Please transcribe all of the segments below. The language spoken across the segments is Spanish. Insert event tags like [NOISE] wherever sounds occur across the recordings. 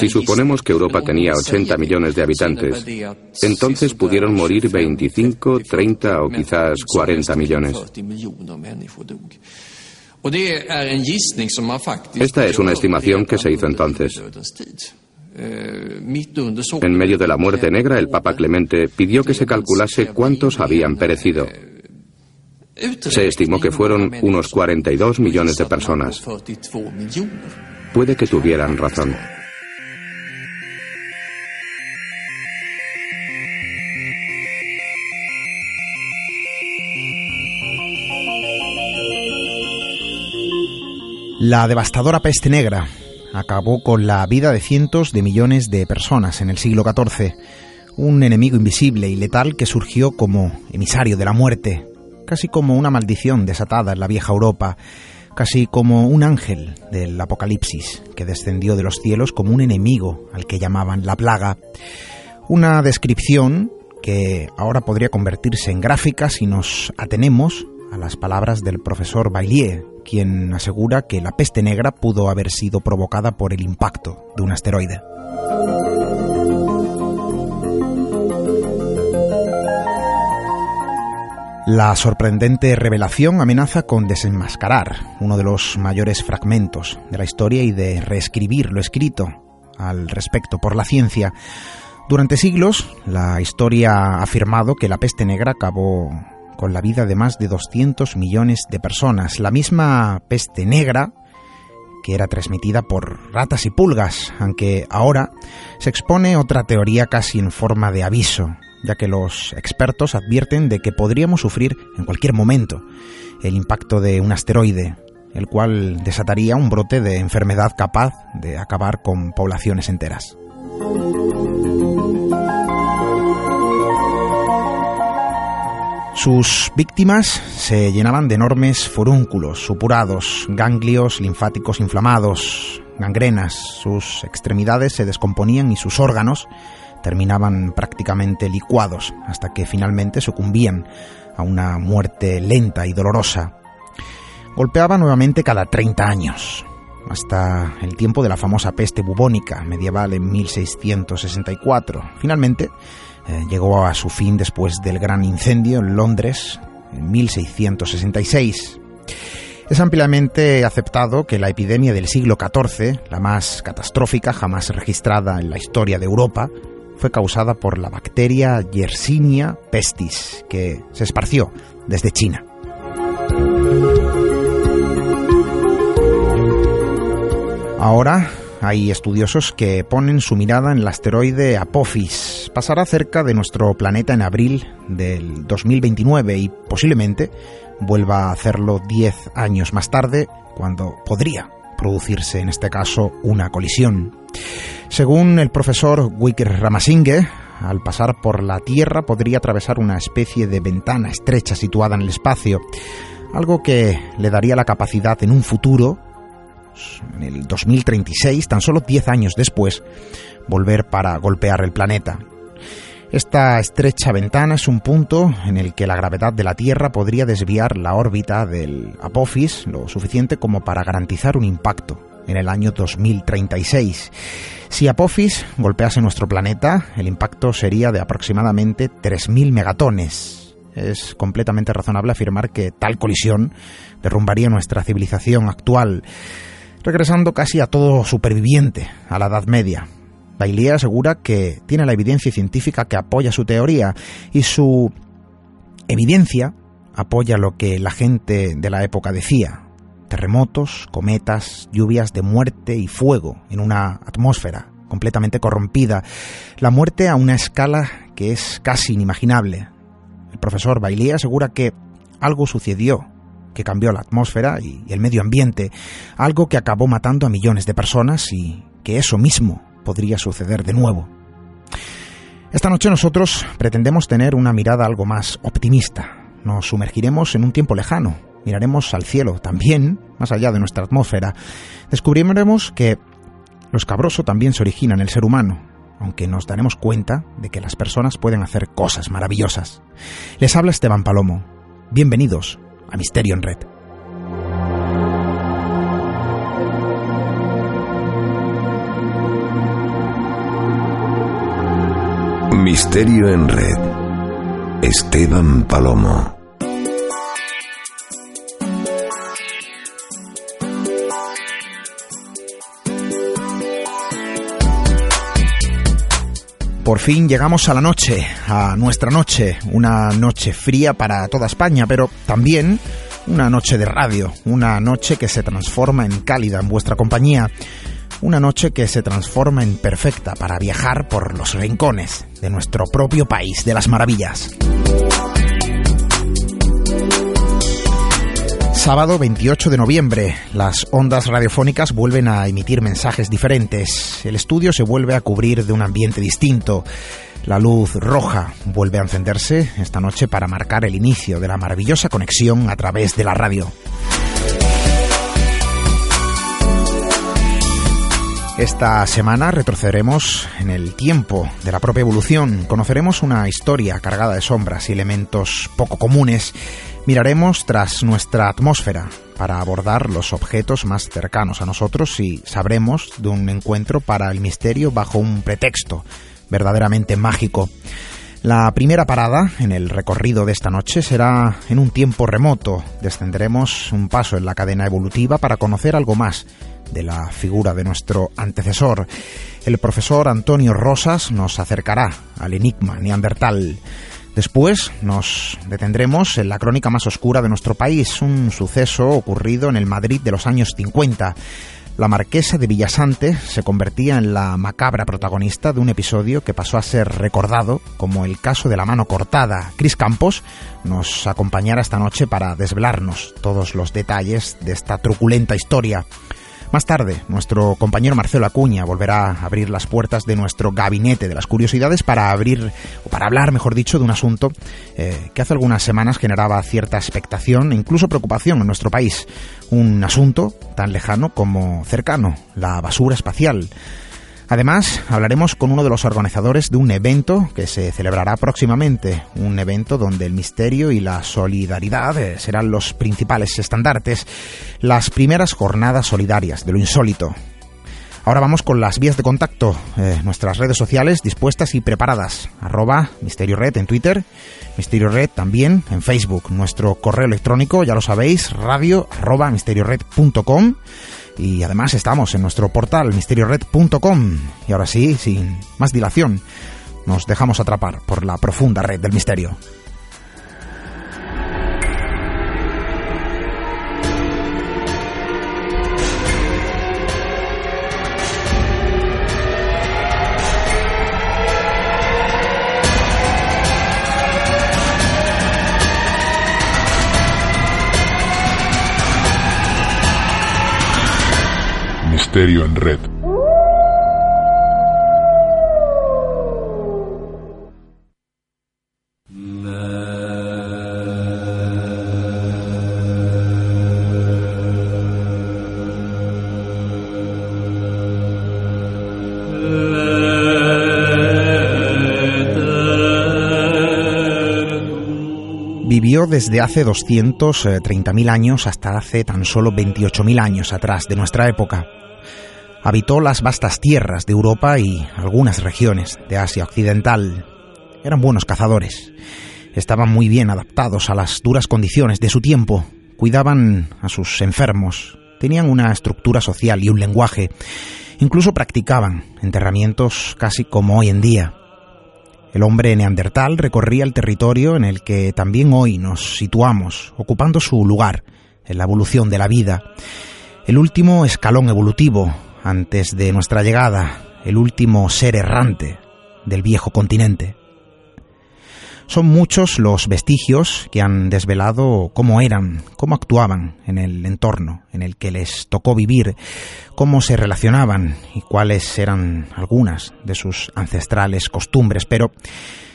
Si suponemos que Europa tenía men om vi 80 säger millones de habitantes, entonces pudieron morir 25, 25, 30 o quizás som 40 mest millones. 40 miljoner människor dog. Och det är en gissning som man faktiskt Esta es una estimación que se hizo entonces. Eh, En medio de la muerte negra, el Papa Clemente pidió que se calculase cuántos habían perecido. Se estimó que fueron unos 42 millones de personas. 42 miljoner. Puede que tuvieran razón. La devastadora peste negra acabó con la vida de cientos de millones de personas en el siglo XIV, un enemigo invisible y letal que surgió como emisario de la muerte, casi como una maldición desatada en la vieja Europa, casi como un ángel del Apocalipsis que descendió de los cielos como un enemigo al que llamaban la plaga. Una descripción que ahora podría convertirse en gráfica si nos atenemos a las palabras del profesor Baillier, quien asegura que la peste negra pudo haber sido provocada por el impacto de un asteroide. La sorprendente revelación amenaza con desenmascarar uno de los mayores fragmentos de la historia y de reescribir lo escrito al respecto por la ciencia. Durante siglos, la historia ha afirmado que la peste negra acabó con la vida de más de 200 millones de personas. La misma peste negra que era transmitida por ratas y pulgas, aunque ahora se expone otra teoría casi en forma de aviso, ya que los expertos advierten de que podríamos sufrir en cualquier momento el impacto de un asteroide, el cual desataría un brote de enfermedad capaz de acabar con poblaciones enteras. Sus víctimas se llenaban de enormes forúnculos, supurados, ganglios linfáticos inflamados, gangrenas, sus extremidades se descomponían y sus órganos terminaban prácticamente licuados hasta que finalmente sucumbían a una muerte lenta y dolorosa. Golpeaba nuevamente cada 30 años, hasta el tiempo de la famosa peste bubónica medieval en 1664. Finalmente, eh, llegó a su fin después del gran incendio en Londres en 1666. Es ampliamente aceptado que la epidemia del siglo XIV, la más catastrófica jamás registrada en la historia de Europa, fue causada por la bacteria Yersinia pestis, que se esparció desde China. Ahora hay estudiosos que ponen su mirada en el asteroide Apophis. Pasará cerca de nuestro planeta en abril del 2029 y posiblemente vuelva a hacerlo 10 años más tarde, cuando podría producirse en este caso una colisión. Según el profesor Wicker Ramasinghe, al pasar por la Tierra podría atravesar una especie de ventana estrecha situada en el espacio, algo que le daría la capacidad en un futuro en el 2036, tan solo 10 años después, volver para golpear el planeta. Esta estrecha ventana es un punto en el que la gravedad de la Tierra podría desviar la órbita del Apophis lo suficiente como para garantizar un impacto en el año 2036. Si Apophis golpease nuestro planeta, el impacto sería de aproximadamente 3.000 megatones. Es completamente razonable afirmar que tal colisión derrumbaría nuestra civilización actual. regresando casi a todo superviviente a la Edad Media. Bailey asegura que tiene la evidencia científica que apoya su teoría y su evidencia apoya lo que la gente de la época decía. Terremotos, cometas, lluvias de muerte y fuego en una atmósfera completamente corrompida. La muerte a una escala que es casi inimaginable. El profesor Bailey asegura que algo sucedió que cambió la atmósfera y el medio ambiente, algo que acabó matando a millones de personas y que eso mismo podría suceder de nuevo. Esta noche nosotros pretendemos tener una mirada algo más optimista. Nos sumergiremos en un tiempo lejano, miraremos al cielo también, más allá de nuestra atmósfera. Descubriremos que lo escabroso también se origina en el ser humano, aunque nos daremos cuenta de que las personas pueden hacer cosas maravillosas. Les habla Esteban Palomo. Bienvenidos a Misterio en Red. Misterio en Red. Esteban Palomo. Por fin llegamos a la noche, a nuestra noche, una noche fría para toda España, pero también una noche de radio, una noche que se transforma en cálida en vuestra compañía, una noche que se transforma en perfecta para viajar por los rincones de nuestro propio país de las maravillas. Sábado 28 de noviembre, las ondas radiofónicas vuelven a emitir mensajes diferentes. El estudio se vuelve a cubrir de un ambiente distinto. La luz roja vuelve a encenderse esta noche para marcar el inicio de la maravillosa conexión a través de la radio. Esta semana retrocederemos en el tiempo de la propia evolución, conoceremos una historia cargada de sombras y elementos poco comunes Miraremos tras nuestra atmósfera para abordar los objetos más cercanos a nosotros y sabremos de un encuentro para el misterio bajo un pretexto verdaderamente mágico. La primera parada en el recorrido de esta noche será en un tiempo remoto. Descenderemos un paso en la cadena evolutiva para conocer algo más de la figura de nuestro antecesor. El profesor Antonio Rosas nos acercará al enigma neandertal. Después nos detendremos en la crónica más oscura de nuestro país, un suceso ocurrido en el Madrid de los años 50. La marquesa de Villasante se convertía en la macabra protagonista de un episodio que pasó a ser recordado como el caso de la mano cortada. Chris Campos nos acompañará esta noche para desvelarnos todos los detalles de esta truculenta historia. Más tarde, nuestro compañero Marcelo Acuña volverá a abrir las puertas de nuestro gabinete de las curiosidades para abrir, o para hablar, mejor dicho, de un asunto eh, que hace algunas semanas generaba cierta expectación e incluso preocupación en nuestro país. Un asunto tan lejano como cercano, la basura espacial. Además, hablaremos con uno de los organizadores de un evento que se celebrará próximamente, un evento donde el misterio y la solidaridad eh, serán los principales estandartes, las primeras jornadas solidarias de lo insólito. Ahora vamos con las vías de contacto, eh, nuestras redes sociales dispuestas y preparadas, arroba Misterio Red en Twitter, Misterio Red también en Facebook, nuestro correo electrónico, ya lo sabéis, radio arroba misteriored.com y además estamos en nuestro portal misteriored.com. Y ahora sí, sin más dilación, nos dejamos atrapar por la profunda red del misterio. En Red. Vivió desde hace 230.000 años hasta hace tan solo 28.000 años atrás de nuestra época. Habitó las vastas tierras de Europa y algunas regiones de Asia Occidental. Eran buenos cazadores. Estaban muy bien adaptados a las duras condiciones de su tiempo. Cuidaban a sus enfermos. tenían una estructura social y un lenguaje. Incluso practicaban enterramientos casi como hoy en día. El hombre neandertal recorría el territorio en el que también hoy nos situamos, ocupando su lugar en la evolución de la vida. El último escalón evolutivo antes de nuestra llegada, el último ser errante del viejo continente. Son muchos los vestigios que han desvelado cómo eran, cómo actuaban en el entorno en el que les tocó vivir, cómo se relacionaban y cuáles eran algunas de sus ancestrales costumbres. Pero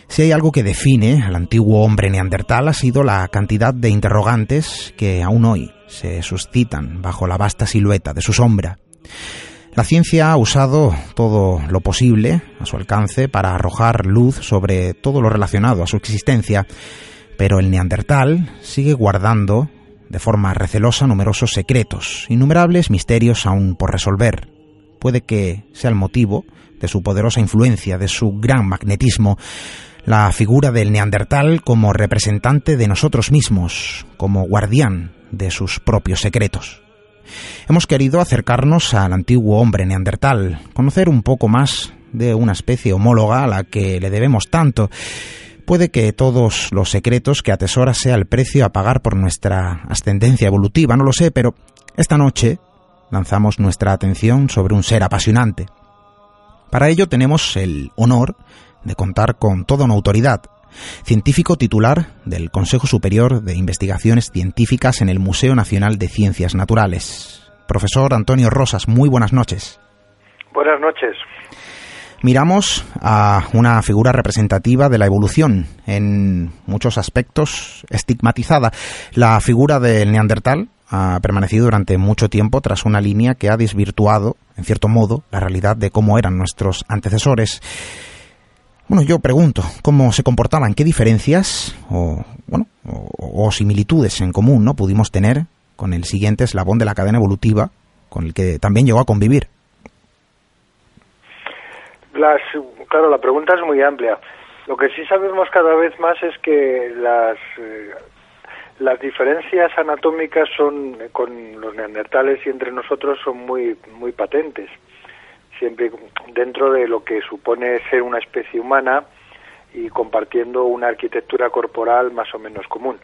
si hay algo que define al antiguo hombre neandertal ha sido la cantidad de interrogantes que aún hoy se suscitan bajo la vasta silueta de su sombra. La ciencia ha usado todo lo posible a su alcance para arrojar luz sobre todo lo relacionado a su existencia, pero el neandertal sigue guardando de forma recelosa numerosos secretos, innumerables misterios aún por resolver. Puede que sea el motivo de su poderosa influencia, de su gran magnetismo, la figura del neandertal como representante de nosotros mismos, como guardián de sus propios secretos. Hemos querido acercarnos al antiguo hombre neandertal, conocer un poco más de una especie homóloga a la que le debemos tanto. Puede que todos los secretos que atesora sea el precio a pagar por nuestra ascendencia evolutiva, no lo sé, pero esta noche lanzamos nuestra atención sobre un ser apasionante. Para ello tenemos el honor de contar con toda una autoridad, científico titular del Consejo Superior de Investigaciones Científicas en el Museo Nacional de Ciencias Naturales. Profesor Antonio Rosas, muy buenas noches. Buenas noches. Miramos a una figura representativa de la evolución, en muchos aspectos estigmatizada. La figura del neandertal ha permanecido durante mucho tiempo tras una línea que ha desvirtuado, en cierto modo, la realidad de cómo eran nuestros antecesores. Bueno, yo pregunto, ¿cómo se comportaban? ¿Qué diferencias o, bueno, o, similitudes en común no pudimos tener con el siguiente eslabón de la cadena evolutiva con el que también llegó a convivir? Las, claro, la pregunta es muy amplia. Lo que sí sabemos cada vez más es que las, eh, las diferencias anatómicas son con los neandertales y entre nosotros son muy, muy patentes siempre dentro de lo que supone ser una especie humana y compartiendo una arquitectura corporal más o menos común.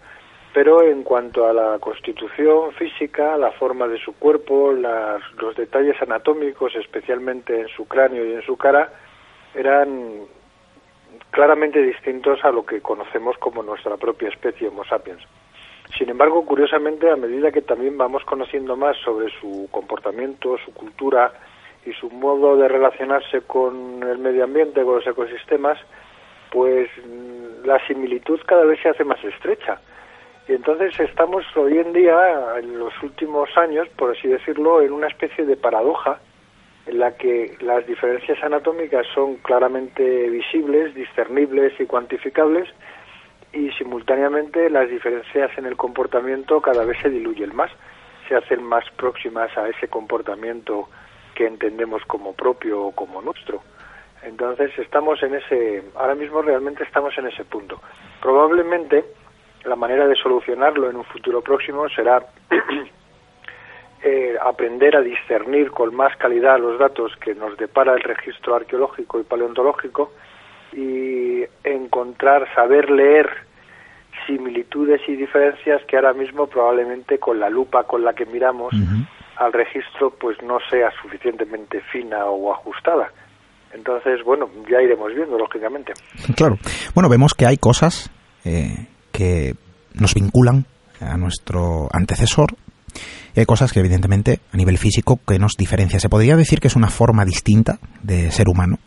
Pero en cuanto a la constitución física, la forma de su cuerpo, los detalles anatómicos, especialmente en su cráneo y en su cara, eran claramente distintos a lo que conocemos como nuestra propia especie Homo sapiens. Sin embargo, curiosamente, a medida que también vamos conociendo más sobre su comportamiento, su cultura, y su modo de relacionarse con el medio ambiente, con los ecosistemas, pues mm, la similitud cada vez se hace más estrecha. Y entonces estamos hoy en día, en los últimos años, por así decirlo, en una especie de paradoja en la que las diferencias anatómicas son claramente visibles, discernibles y cuantificables, y simultáneamente las diferencias en el comportamiento cada vez se diluyen más, se hacen más próximas a ese comportamiento que entendemos como propio o como nuestro. Entonces estamos en ese, ahora mismo realmente estamos en ese punto. Probablemente la manera de solucionarlo en un futuro próximo será [CLEARS THROAT] eh, aprender a discernir con más calidad los datos que nos depara el registro arqueológico y paleontológico y encontrar, saber leer similitudes y diferencias que ahora mismo probablemente con la lupa con la que miramos al registro pues no sea suficientemente fina o ajustada. Entonces, bueno, ya iremos viendo, lógicamente. Claro. Bueno, vemos que hay cosas eh, que nos vinculan a nuestro antecesor y hay cosas que, evidentemente, a nivel físico, que nos diferencia. ¿Se podría decir que es una forma distinta de ser humano?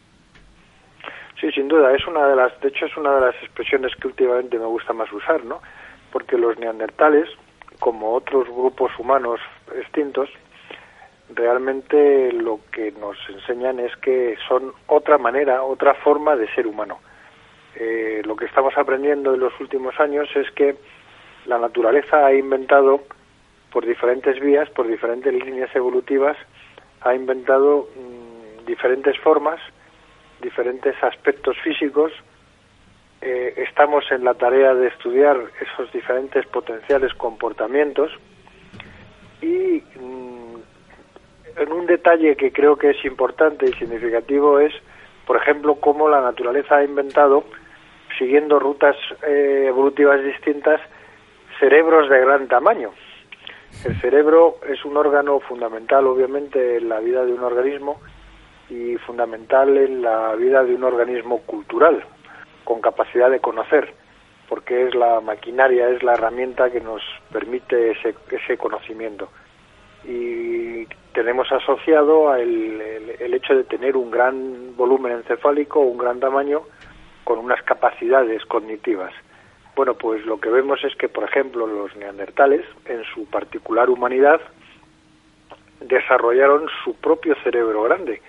Sí, sin duda. Es una de las, de hecho, es una de las expresiones que últimamente me gusta más usar, ¿no? Porque los neandertales, como otros grupos humanos extintos, realmente lo que nos enseñan es que son otra manera, otra forma de ser humano. Eh, lo que estamos aprendiendo en los últimos años es que la naturaleza ha inventado, por diferentes vías, por diferentes líneas evolutivas, ha inventado mm, diferentes formas, diferentes aspectos físicos eh, estamos en la tarea de estudiar esos diferentes potenciales comportamientos y mm, en un detalle que creo que es importante y significativo es, por ejemplo, cómo la naturaleza ha inventado, siguiendo rutas eh, evolutivas distintas, cerebros de gran tamaño. El cerebro es un órgano fundamental, obviamente, en la vida de un organismo y fundamental en la vida de un organismo cultural, con capacidad de conocer, porque es la maquinaria, es la herramienta que nos permite ese, ese conocimiento. Y tenemos asociado el, el, hecho de tener un gran volumen encefálico, un gran tamaño, con unas capacidades cognitivas. Bueno, pues lo que vemos es que, por ejemplo, los neandertales, en su particular humanidad, desarrollaron su propio cerebro grande.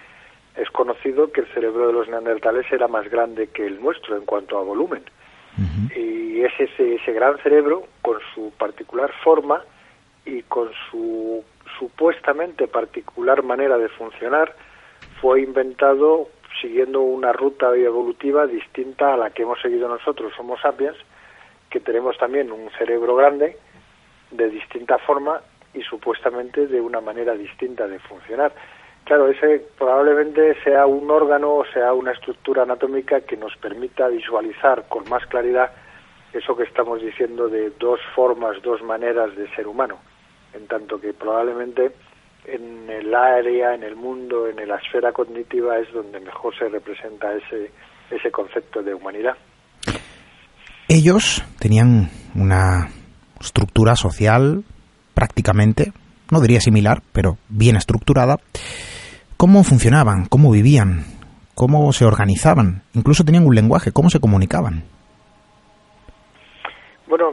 Es conocido que el cerebro de los neandertales era más grande que el nuestro en cuanto a volumen. Y es ese, ese gran cerebro, con su particular forma y con su supuestamente particular manera de funcionar, fue inventado siguiendo una ruta evolutiva distinta a la que hemos seguido nosotros, Homo sapiens, que tenemos también un cerebro grande de distinta forma y supuestamente de una manera distinta de funcionar. Claro, ese probablemente sea un órgano o sea una estructura anatómica que nos permita visualizar con más claridad eso que estamos diciendo de dos formas, dos maneras de ser humano, en tanto que probablemente en el área, en el mundo, en la esfera cognitiva es donde mejor se representa ese, ese concepto de humanidad. Ellos tenían una estructura social prácticamente, no diría similar, pero bien estructurada. ¿Cómo funcionaban? ¿Cómo vivían? ¿Cómo se organizaban? Incluso tenían un lenguaje. ¿Cómo se comunicaban? Bueno,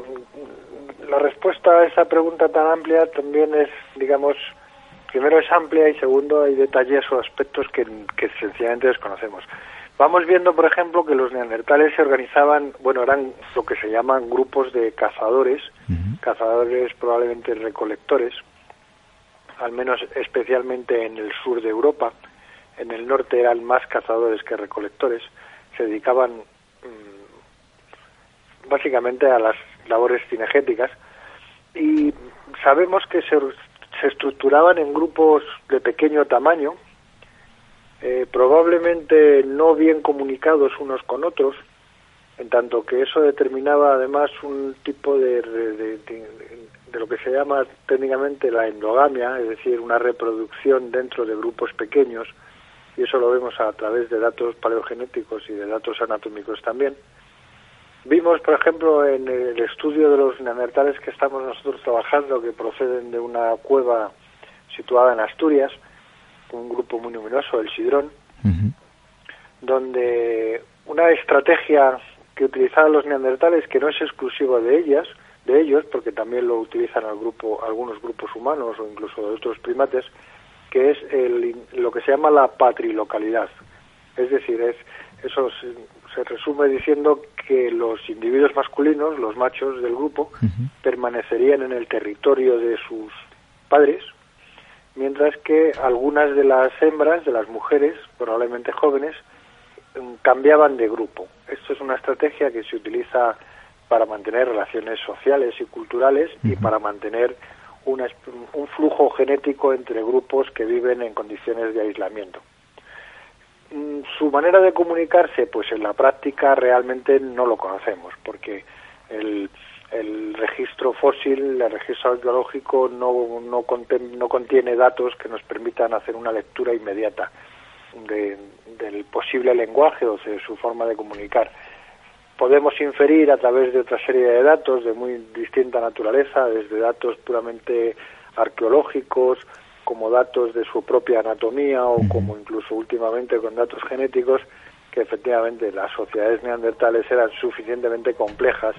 la respuesta a esa pregunta tan amplia también es, digamos, primero es amplia y segundo hay detalles o aspectos que, que sencillamente desconocemos. Vamos viendo, por ejemplo, que los neandertales se organizaban, bueno, eran lo que se llaman grupos de cazadores, cazadores probablemente recolectores, al menos especialmente en el sur de Europa. En el norte eran más cazadores que recolectores. Se dedicaban mm, básicamente a las labores cinegéticas y sabemos que se, se estructuraban en grupos de pequeño tamaño, eh, probablemente no bien comunicados unos con otros, en tanto que eso determinaba además un tipo de, lo que se llama técnicamente la endogamia, es decir, una reproducción dentro de grupos pequeños, y eso lo vemos a través de datos paleogenéticos y de datos anatómicos también. Vimos, por ejemplo, en el estudio de los neandertales que estamos nosotros trabajando, que proceden de una cueva situada en Asturias, un grupo muy numeroso, el Sidrón, uh -huh. donde una estrategia que utilizaban los neandertales, que no es exclusiva de ellas, de ellos, porque también lo utilizan al grupo, algunos grupos humanos o incluso de otros primates, que es el, lo que se llama la patrilocalidad. Es decir, es, eso se, se resume diciendo que los individuos masculinos, los machos del grupo, uh -huh. permanecerían en el territorio de sus padres, mientras que algunas de las hembras, de las mujeres, probablemente jóvenes, cambiaban de grupo. Esto es una estrategia que se utiliza para mantener relaciones sociales y culturales uh -huh. y para mantener una, un flujo genético entre grupos que viven en condiciones de aislamiento. Mm, su manera de comunicarse, pues en la práctica realmente no lo conocemos, porque el, el registro fósil, el registro arqueológico no, no, contiene, no contiene datos que nos permitan hacer una lectura inmediata de, del posible lenguaje o de su forma de comunicar. Podemos inferir a través de otra serie de datos de muy distinta naturaleza, desde datos puramente arqueológicos, como datos de su propia anatomía o como incluso últimamente con datos genéticos, que efectivamente las sociedades neandertales eran suficientemente complejas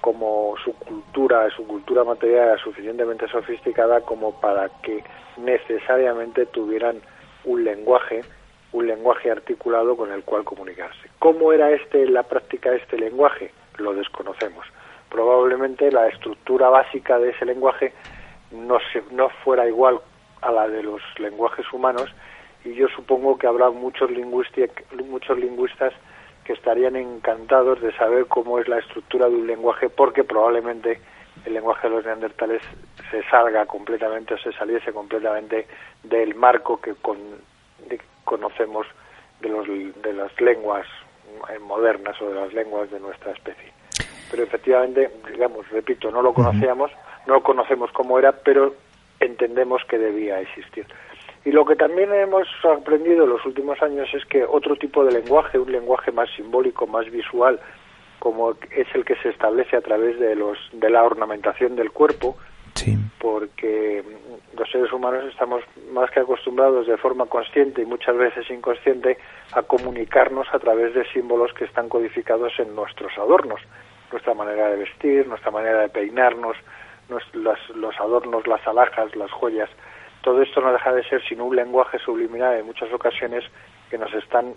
como su cultura, su cultura material era suficientemente sofisticada como para que necesariamente tuvieran un lenguaje, un lenguaje articulado con el cual comunicarse. ¿Cómo era este la práctica este lenguaje? Lo desconocemos. Probablemente la estructura básica de ese lenguaje no, se, no fuera igual a la de los lenguajes humanos y yo supongo que habrá muchos, muchos lingüistas que estarían encantados de saber cómo es la estructura de un lenguaje porque probablemente el lenguaje de los neandertales se salga completamente o se saliese completamente del marco que con, conocemos de, los, de las lenguas eh, modernas o de las lenguas de nuestra especie. Pero efectivamente, digamos, repito, no lo conocíamos, no lo conocemos cómo era, pero entendemos que debía existir. Y lo que también hemos aprendido en los últimos años es que otro tipo de lenguaje, un lenguaje más simbólico, más visual, como es el que se establece a través de los de la ornamentación del cuerpo, porque los seres humanos estamos más que acostumbrados de forma consciente y muchas veces inconsciente a comunicarnos a través de símbolos que están codificados en nuestros adornos, nuestra manera de vestir, nuestra manera de peinarnos, los adornos, las alhajas, las joyas. Todo esto no deja de ser sino un lenguaje subliminal en muchas ocasiones que nos están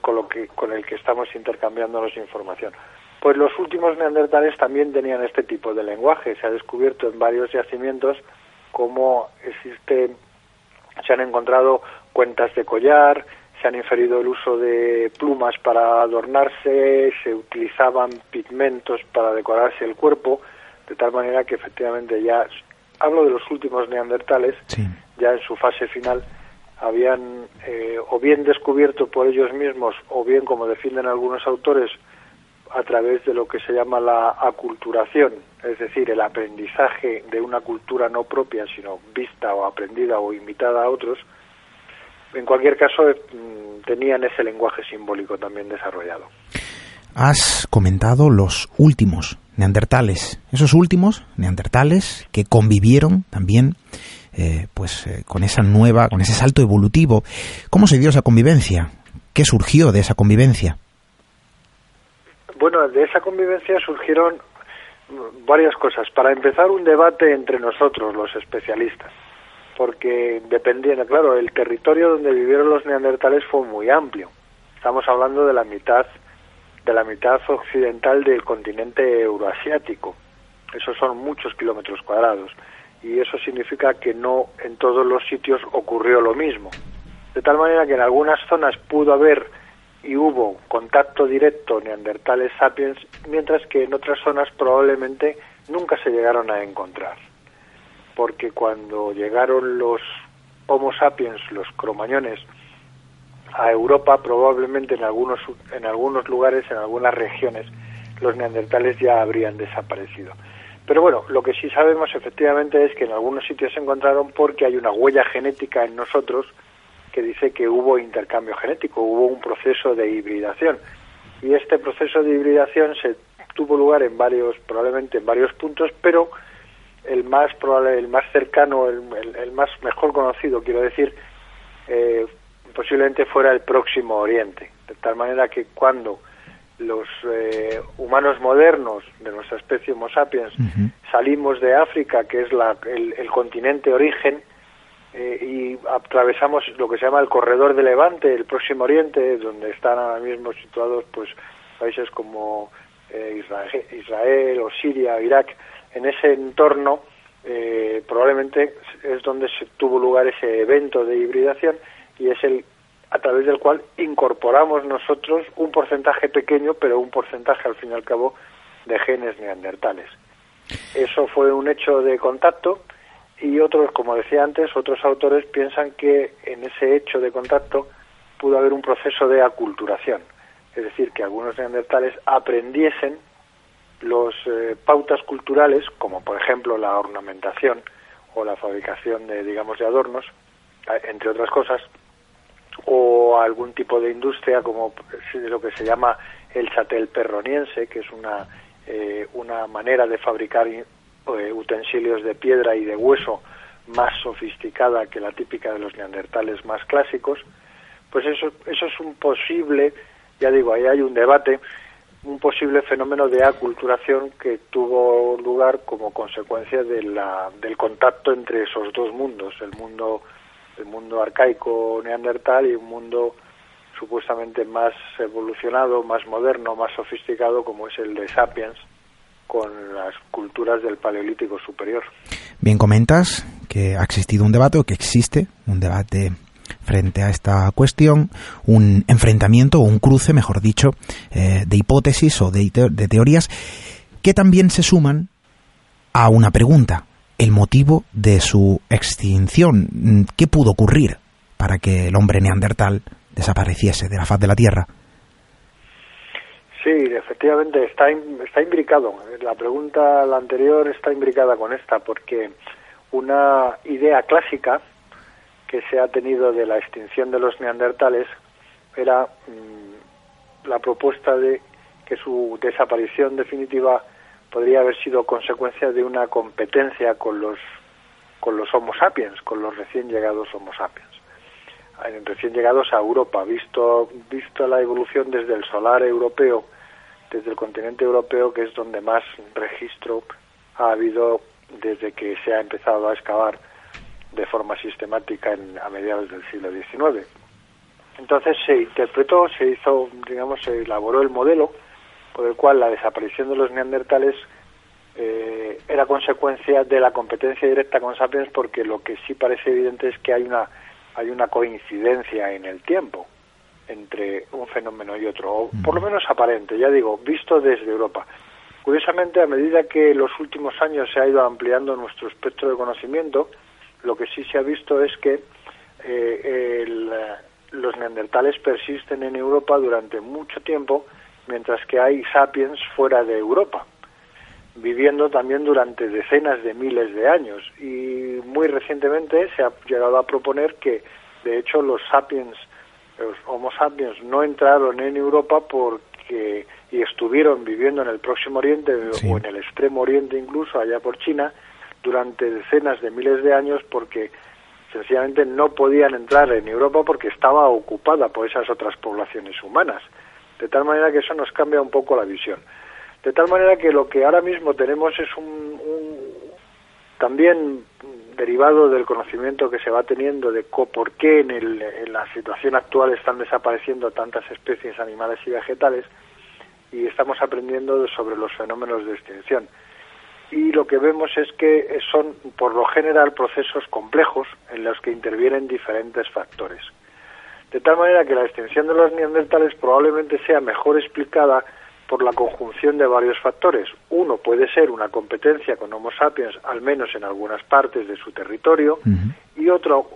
con, lo que, con el que estamos intercambiándonos información. Pues los últimos neandertales también tenían este tipo de lenguaje. Se ha descubierto en varios yacimientos cómo existe, se han encontrado cuentas de collar, se han inferido el uso de plumas para adornarse, se utilizaban pigmentos para decorarse el cuerpo, de tal manera que efectivamente ya, hablo de los últimos neandertales, ya en su fase final, habían eh, o bien descubierto por ellos mismos o bien, como defienden algunos autores, a través de lo que se llama la aculturación, es decir, el aprendizaje de una cultura no propia, sino vista o aprendida o imitada a otros, en cualquier caso eh, tenían ese lenguaje simbólico también desarrollado. Has comentado los últimos neandertales, esos últimos neandertales que convivieron también eh, pues eh, con esa nueva, con ese salto evolutivo. ¿Cómo se dio esa convivencia? ¿Qué surgió de esa convivencia? Bueno, de esa convivencia surgieron varias cosas. Para empezar, un debate entre nosotros, los especialistas, porque dependiendo, claro, el territorio donde vivieron los neandertales fue muy amplio. Estamos hablando de la mitad de la mitad occidental del continente euroasiático. Esos son muchos kilómetros cuadrados y eso significa que no en todos los sitios ocurrió lo mismo. De tal manera que en algunas zonas pudo haber y hubo contacto directo neandertales sapiens, mientras que en otras zonas probablemente nunca se llegaron a encontrar. Porque cuando llegaron los Homo sapiens, los cromañones, a Europa, probablemente en algunos, en algunos lugares, en algunas regiones, los neandertales ya habrían desaparecido. Pero bueno, lo que sí sabemos efectivamente es que en algunos sitios se encontraron porque hay una huella genética en nosotros que dice que hubo intercambio genético, hubo un proceso de hibridación. Y este proceso de hibridación se tuvo lugar en varios, probablemente en varios puntos, pero el más probable, el más cercano, el, más mejor conocido, quiero decir, eh, posiblemente fuera el próximo Oriente. De tal manera que cuando los eh, humanos modernos de nuestra especie Homo sapiens salimos de África, que es la, el, continente origen, eh, y atravesamos lo que se llama el corredor de Levante, el Próximo Oriente, donde están ahora mismo situados pues países como eh, Israel, o Siria, o Irak. En ese entorno probablemente es donde se tuvo lugar ese evento de hibridación y es el a través del cual incorporamos nosotros un porcentaje pequeño, pero un porcentaje al fin y al cabo de genes neandertales. Eso fue un hecho de contacto y otros, como decía antes, otros autores piensan que en ese hecho de contacto pudo haber un proceso de aculturación, es decir, que algunos neandertales aprendiesen los eh, pautas culturales, como por ejemplo la ornamentación o la fabricación de, digamos, de adornos, entre otras cosas, o algún tipo de industria como lo que se llama el chatel perroniense, que es una, eh, una manera de fabricar utensilios de piedra y de hueso más sofisticada que la típica de los neandertales más clásicos, pues eso, eso es un posible, ya digo, ahí hay un debate, un posible fenómeno de aculturación que tuvo lugar como consecuencia de la, del contacto entre esos dos mundos, el mundo el mundo arcaico neandertal y un mundo supuestamente más evolucionado, más moderno, más sofisticado como es el de Sapiens con las culturas del Paleolítico superior. Bien comentas que ha existido un debate o que existe un debate frente a esta cuestión, un enfrentamiento o un cruce, mejor dicho, eh, de hipótesis o de, de teorías que también se suman a una pregunta, el motivo de su extinción. ¿Qué pudo ocurrir para que el hombre neandertal desapareciese de la faz de la Tierra? Sí, efectivamente está, está imbricado. La pregunta la anterior está imbricada con esta porque una idea clásica que se ha tenido de la extinción de los neandertales era mm, la propuesta de que su desaparición definitiva podría haber sido consecuencia de una competencia con los con los Homo sapiens, con los recién llegados Homo sapiens, recién llegados a Europa, visto visto la evolución desde el solar europeo, desde el continente europeo, que es donde más registro ha habido desde que se ha empezado a excavar de forma sistemática en, a mediados del siglo XIX. Entonces se interpretó, se hizo, digamos, se elaboró el modelo por el cual la desaparición de los neandertales eh, era consecuencia de la competencia directa con Sapiens porque lo que sí parece evidente es que hay una hay una coincidencia en el tiempo entre un fenómeno y otro, o por lo menos aparente, ya digo, visto desde Europa. Curiosamente, a medida que los últimos años se ha ido ampliando nuestro espectro de conocimiento, lo que sí se ha visto es que eh, los neandertales persisten en Europa durante mucho tiempo mientras que hay sapiens fuera de Europa, viviendo también durante decenas de miles de años. Y muy recientemente se ha llegado a proponer que, de hecho, los sapiens, los Homo sapiens, no entraron en Europa porque y estuvieron viviendo en el Próximo Oriente o en el Extremo Oriente incluso, allá por China, durante decenas de miles de años porque sencillamente no podían entrar en Europa porque estaba ocupada por esas otras poblaciones humanas. De tal manera que eso nos cambia un poco la visión. De tal manera que lo que ahora mismo tenemos es un, también derivado del conocimiento que se va teniendo de por qué en, en la situación actual están desapareciendo tantas especies animales y vegetales y estamos aprendiendo sobre los fenómenos de extinción. Y lo que vemos es que son, por lo general, procesos complejos en los que intervienen diferentes factores de tal manera que la extinción de los neandertales probablemente sea mejor explicada por la conjunción de varios factores. Uno puede ser una competencia con Homo sapiens, al menos en algunas partes de su territorio, y otro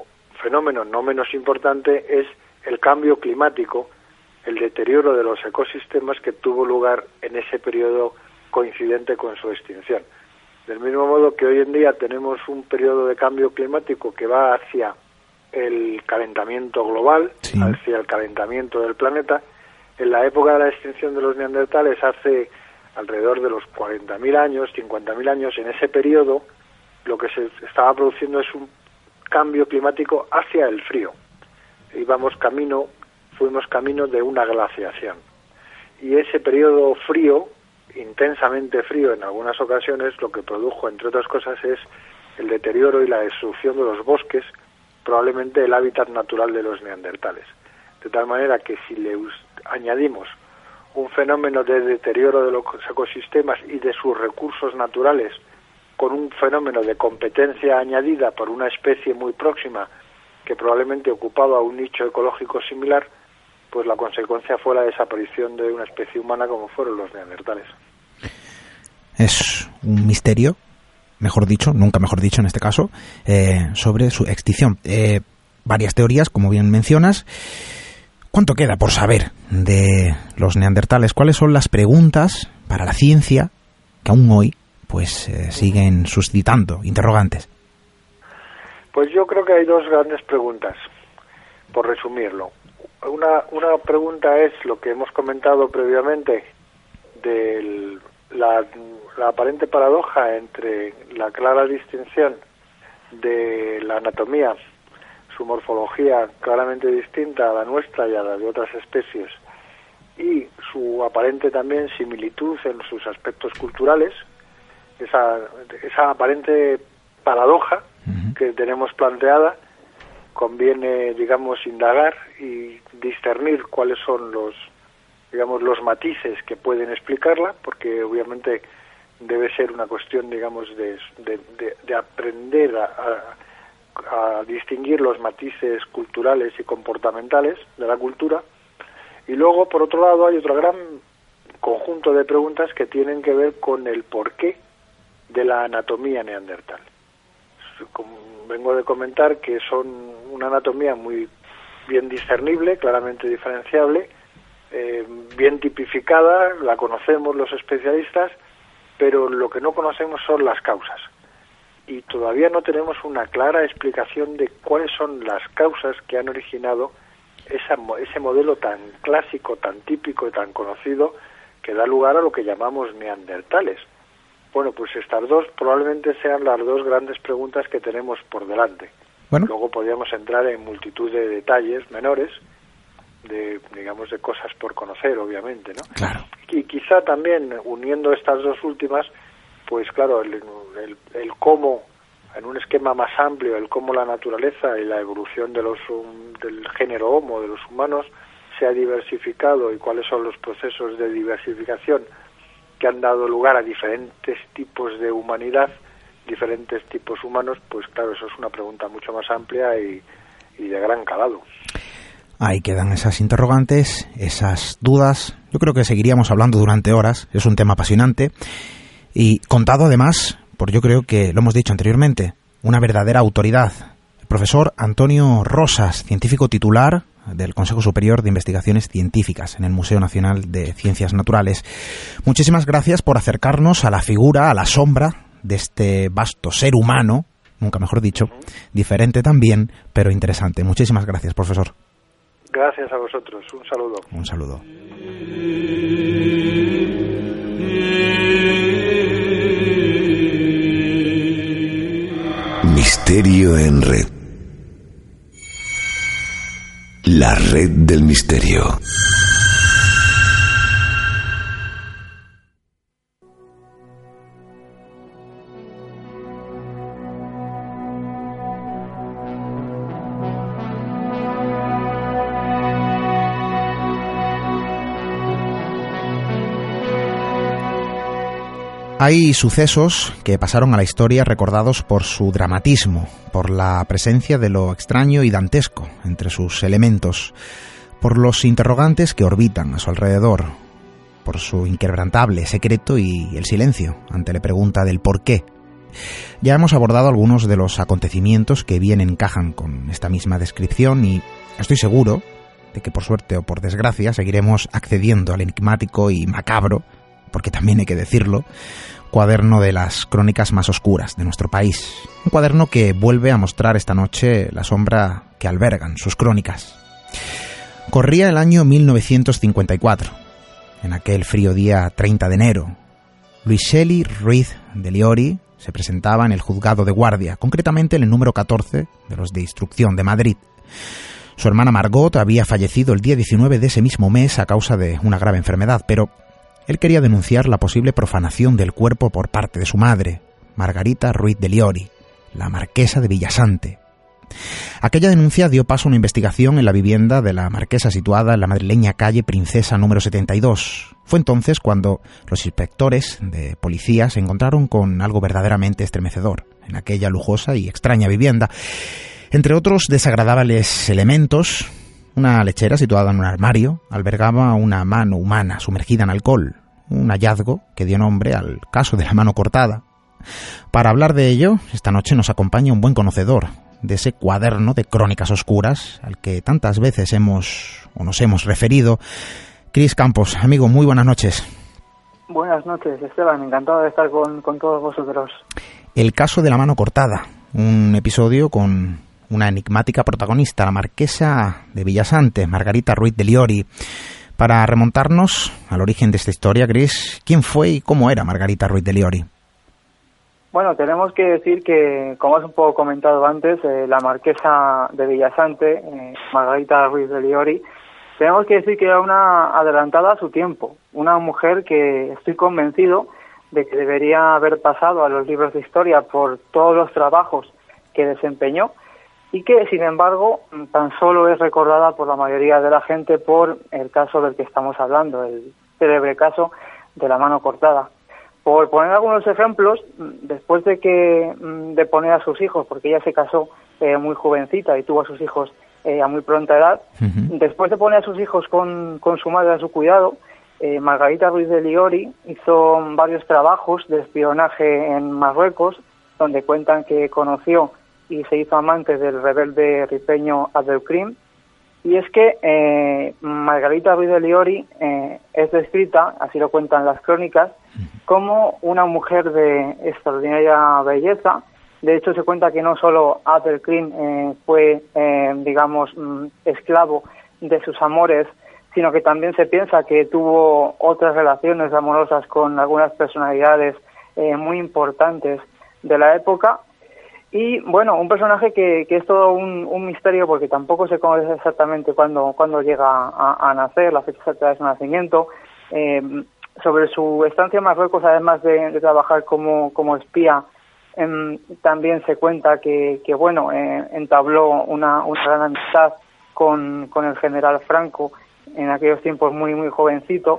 fenómeno no menos importante es el cambio climático, el deterioro de los ecosistemas que tuvo lugar en ese periodo coincidente con su extinción. Del mismo modo que hoy en día tenemos un periodo de cambio climático que va hacia el calentamiento global, hacia el calentamiento del planeta. En la época de la extinción de los neandertales, hace alrededor de los 40.000 años, 50.000 años, en ese periodo, lo que se estaba produciendo es un cambio climático hacia el frío. Íbamos camino, fuimos camino de una glaciación. Y ese periodo frío, intensamente frío en algunas ocasiones, lo que produjo, entre otras cosas, es el deterioro y la destrucción de los bosques, probablemente el hábitat natural de los neandertales. De tal manera que si le añadimos un fenómeno de deterioro de los ecosistemas y de sus recursos naturales con un fenómeno de competencia añadida por una especie muy próxima que probablemente ocupaba un nicho ecológico similar, pues la consecuencia fue la desaparición de una especie humana como fueron los neandertales. Es un misterio mejor dicho, nunca mejor dicho en este caso, eh, sobre su extinción. Eh, varias teorías, como bien mencionas. ¿Cuánto queda por saber de los neandertales? ¿Cuáles son las preguntas para la ciencia que aún hoy pues eh, siguen suscitando interrogantes? Pues yo creo que hay dos grandes preguntas, por resumirlo. Una, una pregunta es lo que hemos comentado previamente del la, aparente paradoja entre la clara distinción de la anatomía, su morfología claramente distinta a la nuestra y a la de otras especies, y su aparente también similitud en sus aspectos culturales, esa, esa aparente paradoja que tenemos planteada, conviene, digamos, indagar y discernir cuáles son los digamos, los matices que pueden explicarla, porque obviamente debe ser una cuestión, digamos, de, de, aprender a, a, distinguir los matices culturales y comportamentales de la cultura. Y luego, por otro lado, hay otro gran conjunto de preguntas que tienen que ver con el porqué de la anatomía neandertal. Como vengo de comentar que son una anatomía muy bien discernible, claramente diferenciable, eh, bien tipificada, la conocemos los especialistas, pero lo que no conocemos son las causas. Y todavía no tenemos una clara explicación de cuáles son las causas que han originado esa, ese modelo tan clásico, tan típico y tan conocido que da lugar a lo que llamamos neandertales. Bueno, pues estas dos probablemente sean las dos grandes preguntas que tenemos por delante. Luego podríamos entrar en multitud de detalles menores, de digamos de cosas por conocer, obviamente, ¿no? Claro. Y quizá también uniendo estas dos últimas, pues claro, el, el, cómo en un esquema más amplio el cómo la naturaleza y la evolución de los del género Homo de los humanos se ha diversificado y cuáles son los procesos de diversificación que han dado lugar a diferentes tipos de humanidad, diferentes tipos humanos, pues claro, eso es una pregunta mucho más amplia y, y de gran calado. Ahí quedan esas interrogantes, esas dudas. Yo creo que seguiríamos hablando durante horas. Es un tema apasionante. Y contado además, por yo creo que lo hemos dicho anteriormente, una verdadera autoridad. El profesor Antonio Rosas, científico titular del Consejo Superior de Investigaciones Científicas en el Museo Nacional de Ciencias Naturales. Muchísimas gracias por acercarnos a la figura, a la sombra de este vasto ser humano, nunca mejor dicho, diferente también, pero interesante. Muchísimas gracias, profesor. Gracias a vosotros. Un saludo. Un saludo. Misterio en red. La red del misterio. Hay sucesos que pasaron a la historia recordados por su dramatismo, por la presencia de lo extraño y dantesco entre sus elementos, por los interrogantes que orbitan a su alrededor, por su inquebrantable secreto y el silencio ante la pregunta del por qué. Ya hemos abordado algunos de los acontecimientos que bien encajan con esta misma descripción y estoy seguro de que por suerte o por desgracia seguiremos accediendo al enigmático y macabro porque también hay que decirlo, cuaderno de las crónicas más oscuras de nuestro país. Un cuaderno que vuelve a mostrar esta noche la sombra que albergan sus crónicas. Corría el año 1954. En aquel frío día 30 de enero, Luis Shelley Ruiz de Liori se presentaba en el juzgado de guardia, concretamente en el número 14 de los de instrucción de Madrid. Su hermana Margot había fallecido el día 19 de ese mismo mes a causa de una grave enfermedad, pero él quería denunciar la posible profanación del cuerpo por parte de su madre, Margarita Ruiz de Liori, la marquesa de Villasante. Aquella denuncia dio paso a una investigación en la vivienda de la marquesa situada en la madrileña calle Princesa número 72. Fue entonces cuando los inspectores de policía se encontraron con algo verdaderamente estremecedor en aquella lujosa y extraña vivienda. Entre otros desagradables elementos, una lechera situada en un armario albergaba una mano humana sumergida en alcohol, un hallazgo que dio nombre al caso de la mano cortada. Para hablar de ello, esta noche nos acompaña un buen conocedor de ese cuaderno de crónicas oscuras al que tantas veces hemos o nos hemos referido. Cris Campos, amigo, muy buenas noches. Buenas noches, Esteban, encantado de estar con, con todos vosotros. El caso de la mano cortada, un episodio con una enigmática protagonista, la marquesa de Villasante, Margarita Ruiz de Liori. Para remontarnos al origen de esta historia, Gris, ¿quién fue y cómo era Margarita Ruiz de Liori? Bueno, tenemos que decir que, como has un poco comentado antes, eh, la marquesa de Villasante, eh, Margarita Ruiz de Liori, tenemos que decir que era una adelantada a su tiempo, una mujer que estoy convencido de que debería haber pasado a los libros de historia por todos los trabajos que desempeñó y que, sin embargo, tan solo es recordada por la mayoría de la gente por el caso del que estamos hablando, el célebre caso de la mano cortada. Por poner algunos ejemplos, después de que mm, de poner a sus hijos, porque ella se casó eh, muy jovencita y tuvo a sus hijos eh, a muy pronta edad, después de poner a sus hijos con, con su madre a su cuidado, eh, Margarita Ruiz de Liori hizo varios trabajos de espionaje en Marruecos, donde cuentan que conoció y se hizo amante del rebelde ripeño Abdelkrim. Y es que eh, Margarita Ruiz de Liori eh, es descrita, así lo cuentan las crónicas, como una mujer de extraordinaria belleza. De hecho, se cuenta que no solo Abdelkrim eh, fue, eh, digamos, mm, esclavo de sus amores, sino que también se piensa que tuvo otras relaciones amorosas con algunas personalidades eh, muy importantes de la época. Y bueno, un personaje que, que es todo un, un misterio porque tampoco se conoce exactamente cuándo, cuándo llega a, a nacer, la fecha exacta de su nacimiento. Eh, sobre su estancia en Marruecos, además de, de trabajar como, como espía, em, también se cuenta que, que bueno, eh, entabló una, una gran amistad con, con el general Franco en aquellos tiempos muy muy jovencito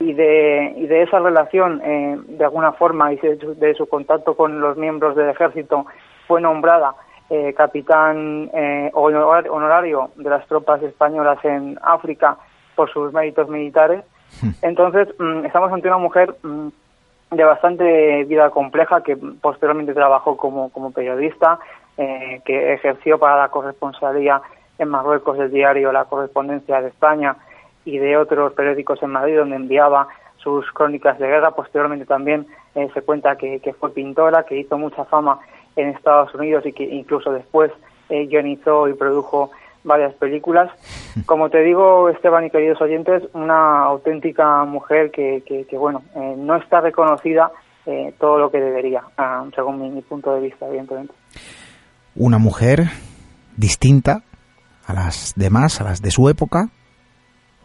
y de y de esa relación eh, de alguna forma y de, su- de su contacto con los miembros del ejército fue nombrada eh, capitán eh, honor- honorario de las tropas españolas en África por sus méritos militares entonces mm, estamos ante una mujer mm, de bastante vida compleja que posteriormente trabajó como, como periodista, eh, que ejerció para la corresponsalía en Marruecos del diario La Correspondencia de España y de otros periódicos en Madrid donde enviaba sus crónicas de guerra. Posteriormente también eh, se cuenta que, que fue pintora, que hizo mucha fama en Estados Unidos y que incluso después eh, guionizó y produjo varias películas. [LAUGHS] Como te digo, Esteban y queridos oyentes, una auténtica mujer que, que, que, bueno, eh, no está reconocida eh, todo lo que debería, ah, según mi, mi punto de vista, evidentemente. Una mujer distinta a las demás, a las de su época,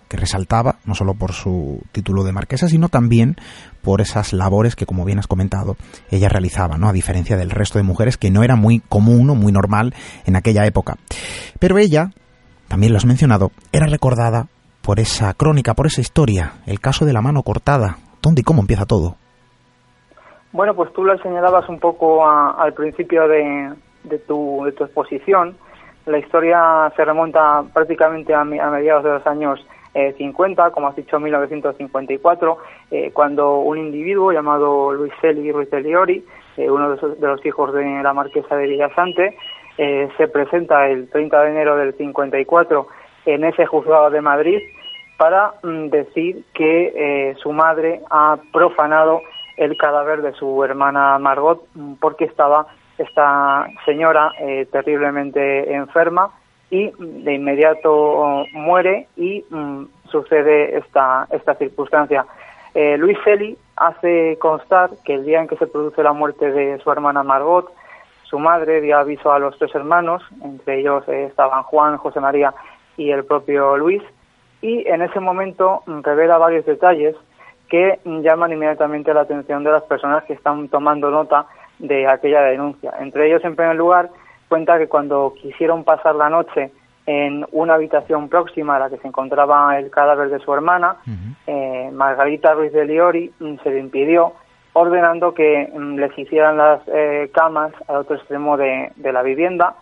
que resaltaba no solo por su título de marquesa, sino también por esas labores que, como bien has comentado, ella realizaba, ¿no? A diferencia del resto de mujeres que no era muy común o muy normal en aquella época. Pero ella, también lo has mencionado, era recordada por esa crónica, por esa historia, el caso de la mano cortada. ¿Dónde y cómo empieza todo? Bueno, pues tú lo señalabas un poco a- al principio de, de tu, de tu exposición. La historia se remonta prácticamente a, a mediados de los años eh, 50, como has dicho, 1954, eh, cuando un individuo llamado Luis Celi Ruiz de Liori, eh, uno de, de los hijos de la marquesa de Villasante, eh, se presenta el 30 de enero del 54 en ese juzgado de Madrid para mm, decir que eh, su madre ha profanado el cadáver de su hermana Margot mm, porque estaba esta señora eh, terriblemente enferma y mm, de inmediato oh, muere y mm, sucede esta, esta circunstancia. Eh, Luis Celi hace constar que el día en que se produce la muerte de su hermana Margot, su madre dio aviso a los tres hermanos, entre ellos eh, estaban Juan, José María y el propio Luis, y en ese momento mm, revela varios detalles que mm, llaman inmediatamente la atención de las personas que están tomando nota de aquella denuncia. Entre ellos, en primer lugar, cuenta que cuando quisieron pasar la noche en una habitación próxima a la que se encontraba el cadáver de su hermana, eh, Margarita Ruiz de Liori mm, se le impidió, ordenando que mm, les hicieran las eh, camas al otro extremo de, de la vivienda.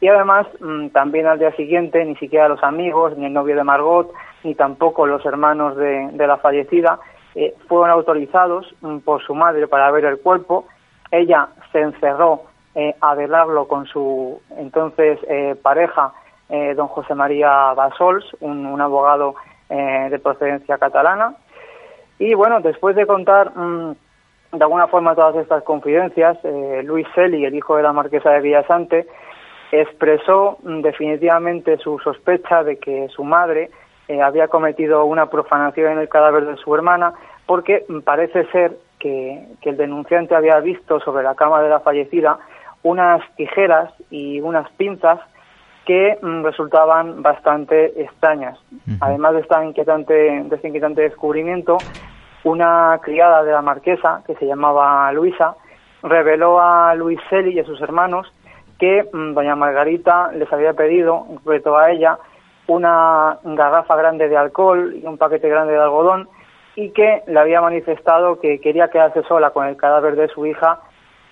Y además, mm, también al día siguiente, ni siquiera los amigos, ni el novio de Margot, ni tampoco los hermanos de, de la fallecida, eh, fueron autorizados por su madre para ver el cuerpo. Ella se encerró eh, con su entonces eh, pareja, eh, don José María Basols, un, un abogado eh, de procedencia catalana. Y bueno, después de contar mm, de alguna forma todas estas confidencias, eh, Luis Celi, el hijo de la marquesa de Villasante, expresó mm, definitivamente su sospecha de que su madre eh, había cometido una profanación en el cadáver de su hermana, porque mm, parece ser que el denunciante había visto sobre la cama de la fallecida unas tijeras y unas pinzas que mm, resultaban bastante extrañas. Además de, esta inquietante, de este inquietante descubrimiento, una criada de la marquesa, que se llamaba Luisa, reveló a Luis Celi y a sus hermanos que mm, doña Margarita les había pedido, en concreto a ella, una garrafa grande de alcohol y un paquete grande de algodón y que le había manifestado que quería quedarse sola con el cadáver de su hija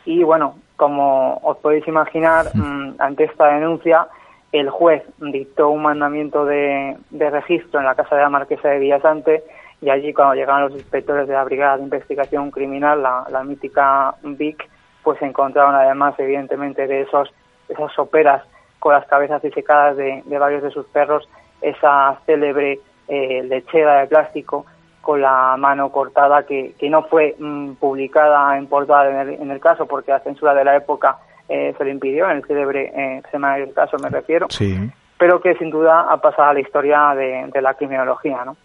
y bueno, como os podéis imaginar, mm, ante esta denuncia, el juez dictó un mandamiento de, de registro en la casa de la marquesa de Villasante y allí cuando llegaron los inspectores de la Brigada de Investigación Criminal, la, la mítica VIC, pues encontraron además evidentemente de esos esas soperas con las cabezas disecadas de, de varios de sus perros, esa célebre eh, lechera de plástico con la mano cortada que, que no fue mm, publicada en portada en el, en el caso porque la censura de la época eh, se lo impidió, en el célebre eh, semanario del caso me refiero, Sí. pero que sin duda ha pasado a la historia de, de la criminología, ¿no?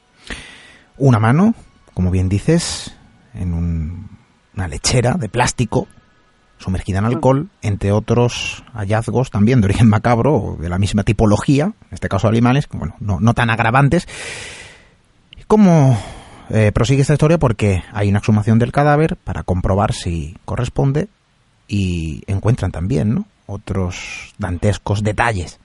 Una mano, como bien dices, en un- una lechera de plástico sumergida en alcohol, entre otros hallazgos también de origen macabro, o de la misma tipología, en este caso animales, que, bueno, no, no tan agravantes. ¿Cómo eh, prosigue esta historia? Porque hay una exhumación del cadáver para comprobar si corresponde y encuentran también ¿no? otros dantescos detalles.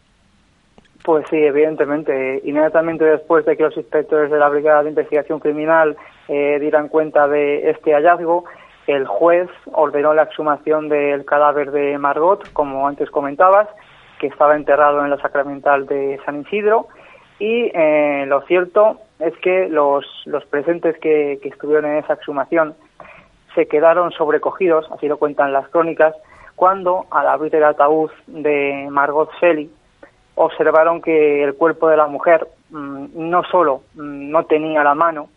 Pues sí, evidentemente. Inmediatamente después de que los inspectores de la Brigada de Investigación Criminal eh, dieran cuenta de este hallazgo, el juez ordenó la exhumación del cadáver de Margot, como antes comentabas, que estaba enterrado en la Sacramental de San Isidro. Y eh, lo cierto es que los, los presentes que, que estuvieron en esa exhumación se quedaron sobrecogidos, así lo cuentan las crónicas, cuando al abrir el ataúd de Margot Shelley observaron que el cuerpo de la mujer mm, no solo mm, no tenía la mano,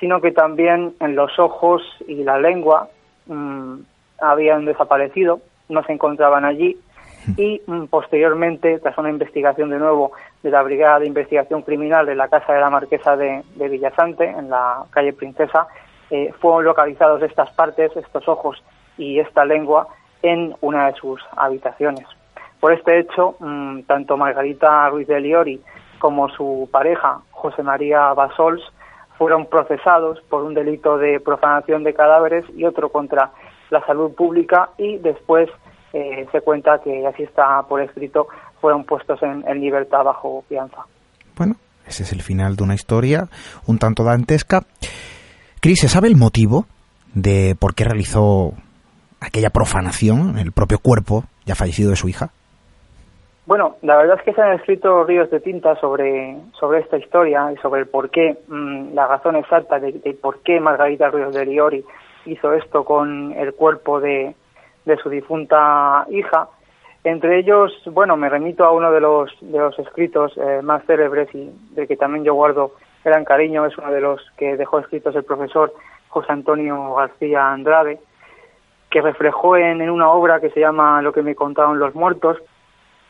sino que también en los ojos y la lengua mm, habían desaparecido, no se encontraban allí y mm, posteriormente, tras una investigación de nuevo de la Brigada de Investigación Criminal de la Casa de la Marquesa de, Villasante, en la calle Princesa, eh, fueron localizados estas partes, estos ojos y esta lengua en una de sus habitaciones. Por este hecho, mm, tanto Margarita Ruiz de Liori como su pareja, José María Basols, fueron procesados por un delito de profanación de cadáveres y otro contra la salud pública y después eh, se cuenta que así está por escrito, fueron puestos en, en libertad bajo fianza. Bueno, ese es el final de una historia un tanto dantesca. Cris, ¿se sabe el motivo de por qué realizó aquella profanación en el propio cuerpo ya fallecido de su hija? Bueno, la verdad es que se han escrito ríos de tinta sobre, sobre esta historia y sobre el por qué, mm, la razón exacta de, de por qué Margarita Ríos de Liori hizo esto con el cuerpo de, de su difunta hija. Entre ellos, bueno, me remito a uno de los, de los escritos eh, más célebres y de que también yo guardo gran cariño, es uno de los que dejó escritos el profesor José Antonio García Andrade, que reflejó en, en una obra que se llama Lo que me contaron los muertos,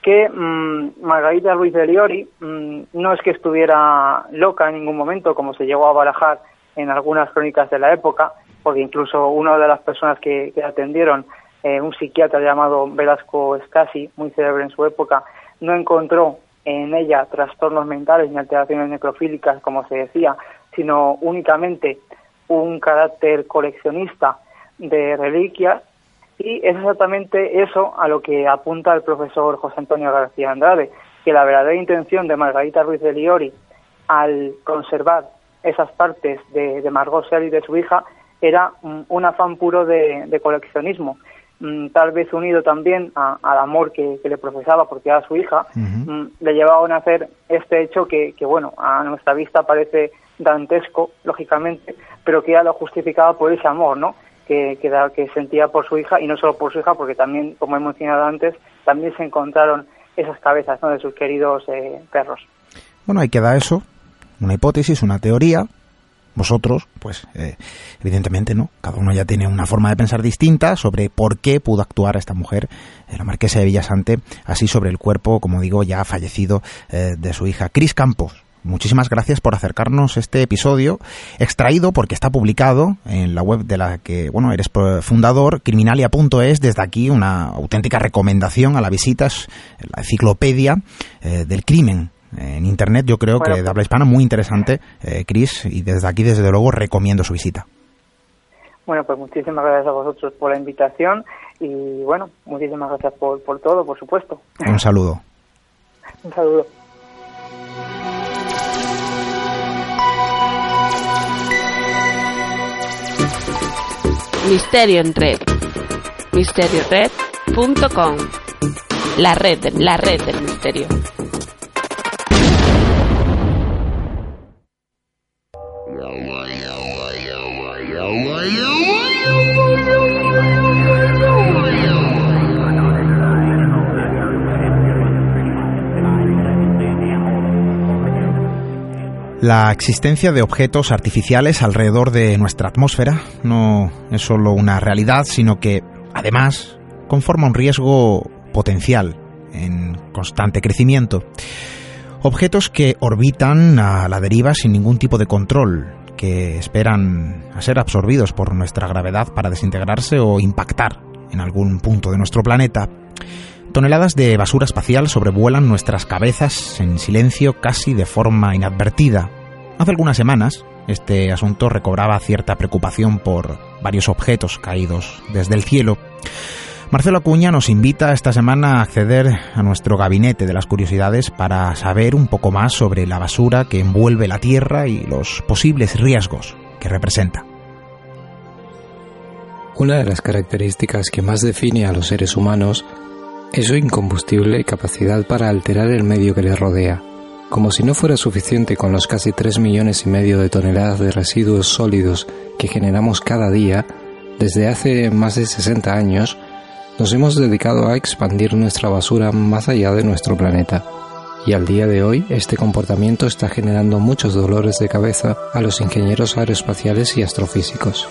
que mm, Margarita Ruiz de Liori mm, no es que estuviera loca en ningún momento, como se llegó a barajar en algunas crónicas de la época, porque incluso una de las personas que, que atendieron, eh, un psiquiatra llamado Velasco Escasi, muy célebre en su época, no encontró en ella trastornos mentales ni alteraciones necrofílicas, como se decía, sino únicamente un carácter coleccionista de reliquias. Y es exactamente eso a lo que apunta el profesor José Antonio García Andrade, que la verdadera intención de Margarita Ruiz de Liori al conservar esas partes de, de Margot Shelley y de su hija era un afán puro de, coleccionismo, tal vez unido también a- al amor que, que le profesaba porque era su hija, mm, le llevaban a hacer este hecho que, que, bueno, a nuestra vista parece dantesco, lógicamente, pero que ya lo justificaba por ese amor, ¿no? Que, que sentía por su hija y no solo por su hija, porque también, como he mencionado antes, también se encontraron esas cabezas ¿no? de sus queridos eh, perros. Bueno, ahí queda eso, una hipótesis, una teoría. Vosotros, pues eh, evidentemente no, cada uno ya tiene una forma de pensar distinta sobre por qué pudo actuar esta mujer, eh, la marquesa de Villasante, así sobre el cuerpo, como digo, ya fallecido eh, de su hija. Cris Campos, muchísimas gracias por acercarnos este episodio, extraído porque está publicado en la web de la que, bueno, eres fundador, criminalia.es, desde aquí una auténtica recomendación a la visita, es la enciclopedia eh, del crimen en internet, yo creo Bueno, que de habla hispana muy interesante, eh, Chris, y desde aquí, desde luego, recomiendo su visita. Bueno, pues muchísimas gracias a vosotros por la invitación y bueno, muchísimas gracias por, por todo, por supuesto. Un saludo. [LAUGHS] Un saludo. Misterio en red. Misteriored.com. La red, la red del misterio. La existencia de objetos artificiales alrededor de nuestra atmósfera no es solo una realidad, sino que, además, conforma un riesgo potencial en constante crecimiento. Objetos que orbitan a la deriva sin ningún tipo de control, que esperan a ser absorbidos por nuestra gravedad para desintegrarse o impactar en algún punto de nuestro planeta. Toneladas de basura espacial sobrevuelan nuestras cabezas en silencio casi de forma inadvertida. Hace algunas semanas, este asunto recobraba cierta preocupación por varios objetos caídos desde el cielo. Marcelo Acuña nos invita esta semana a acceder a nuestro gabinete de las curiosidades para saber un poco más sobre la basura que envuelve la Tierra y los posibles riesgos que representa. Una de las características que más define a los seres humanos es su incombustible capacidad para alterar el medio que les rodea. Como si no fuera suficiente con los casi 3 millones y medio de toneladas de residuos sólidos que generamos cada día, desde hace más de 60 años, nos hemos dedicado a expandir nuestra basura más allá de nuestro planeta. Y al día de hoy, este comportamiento está generando muchos dolores de cabeza a los ingenieros aeroespaciales y astrofísicos,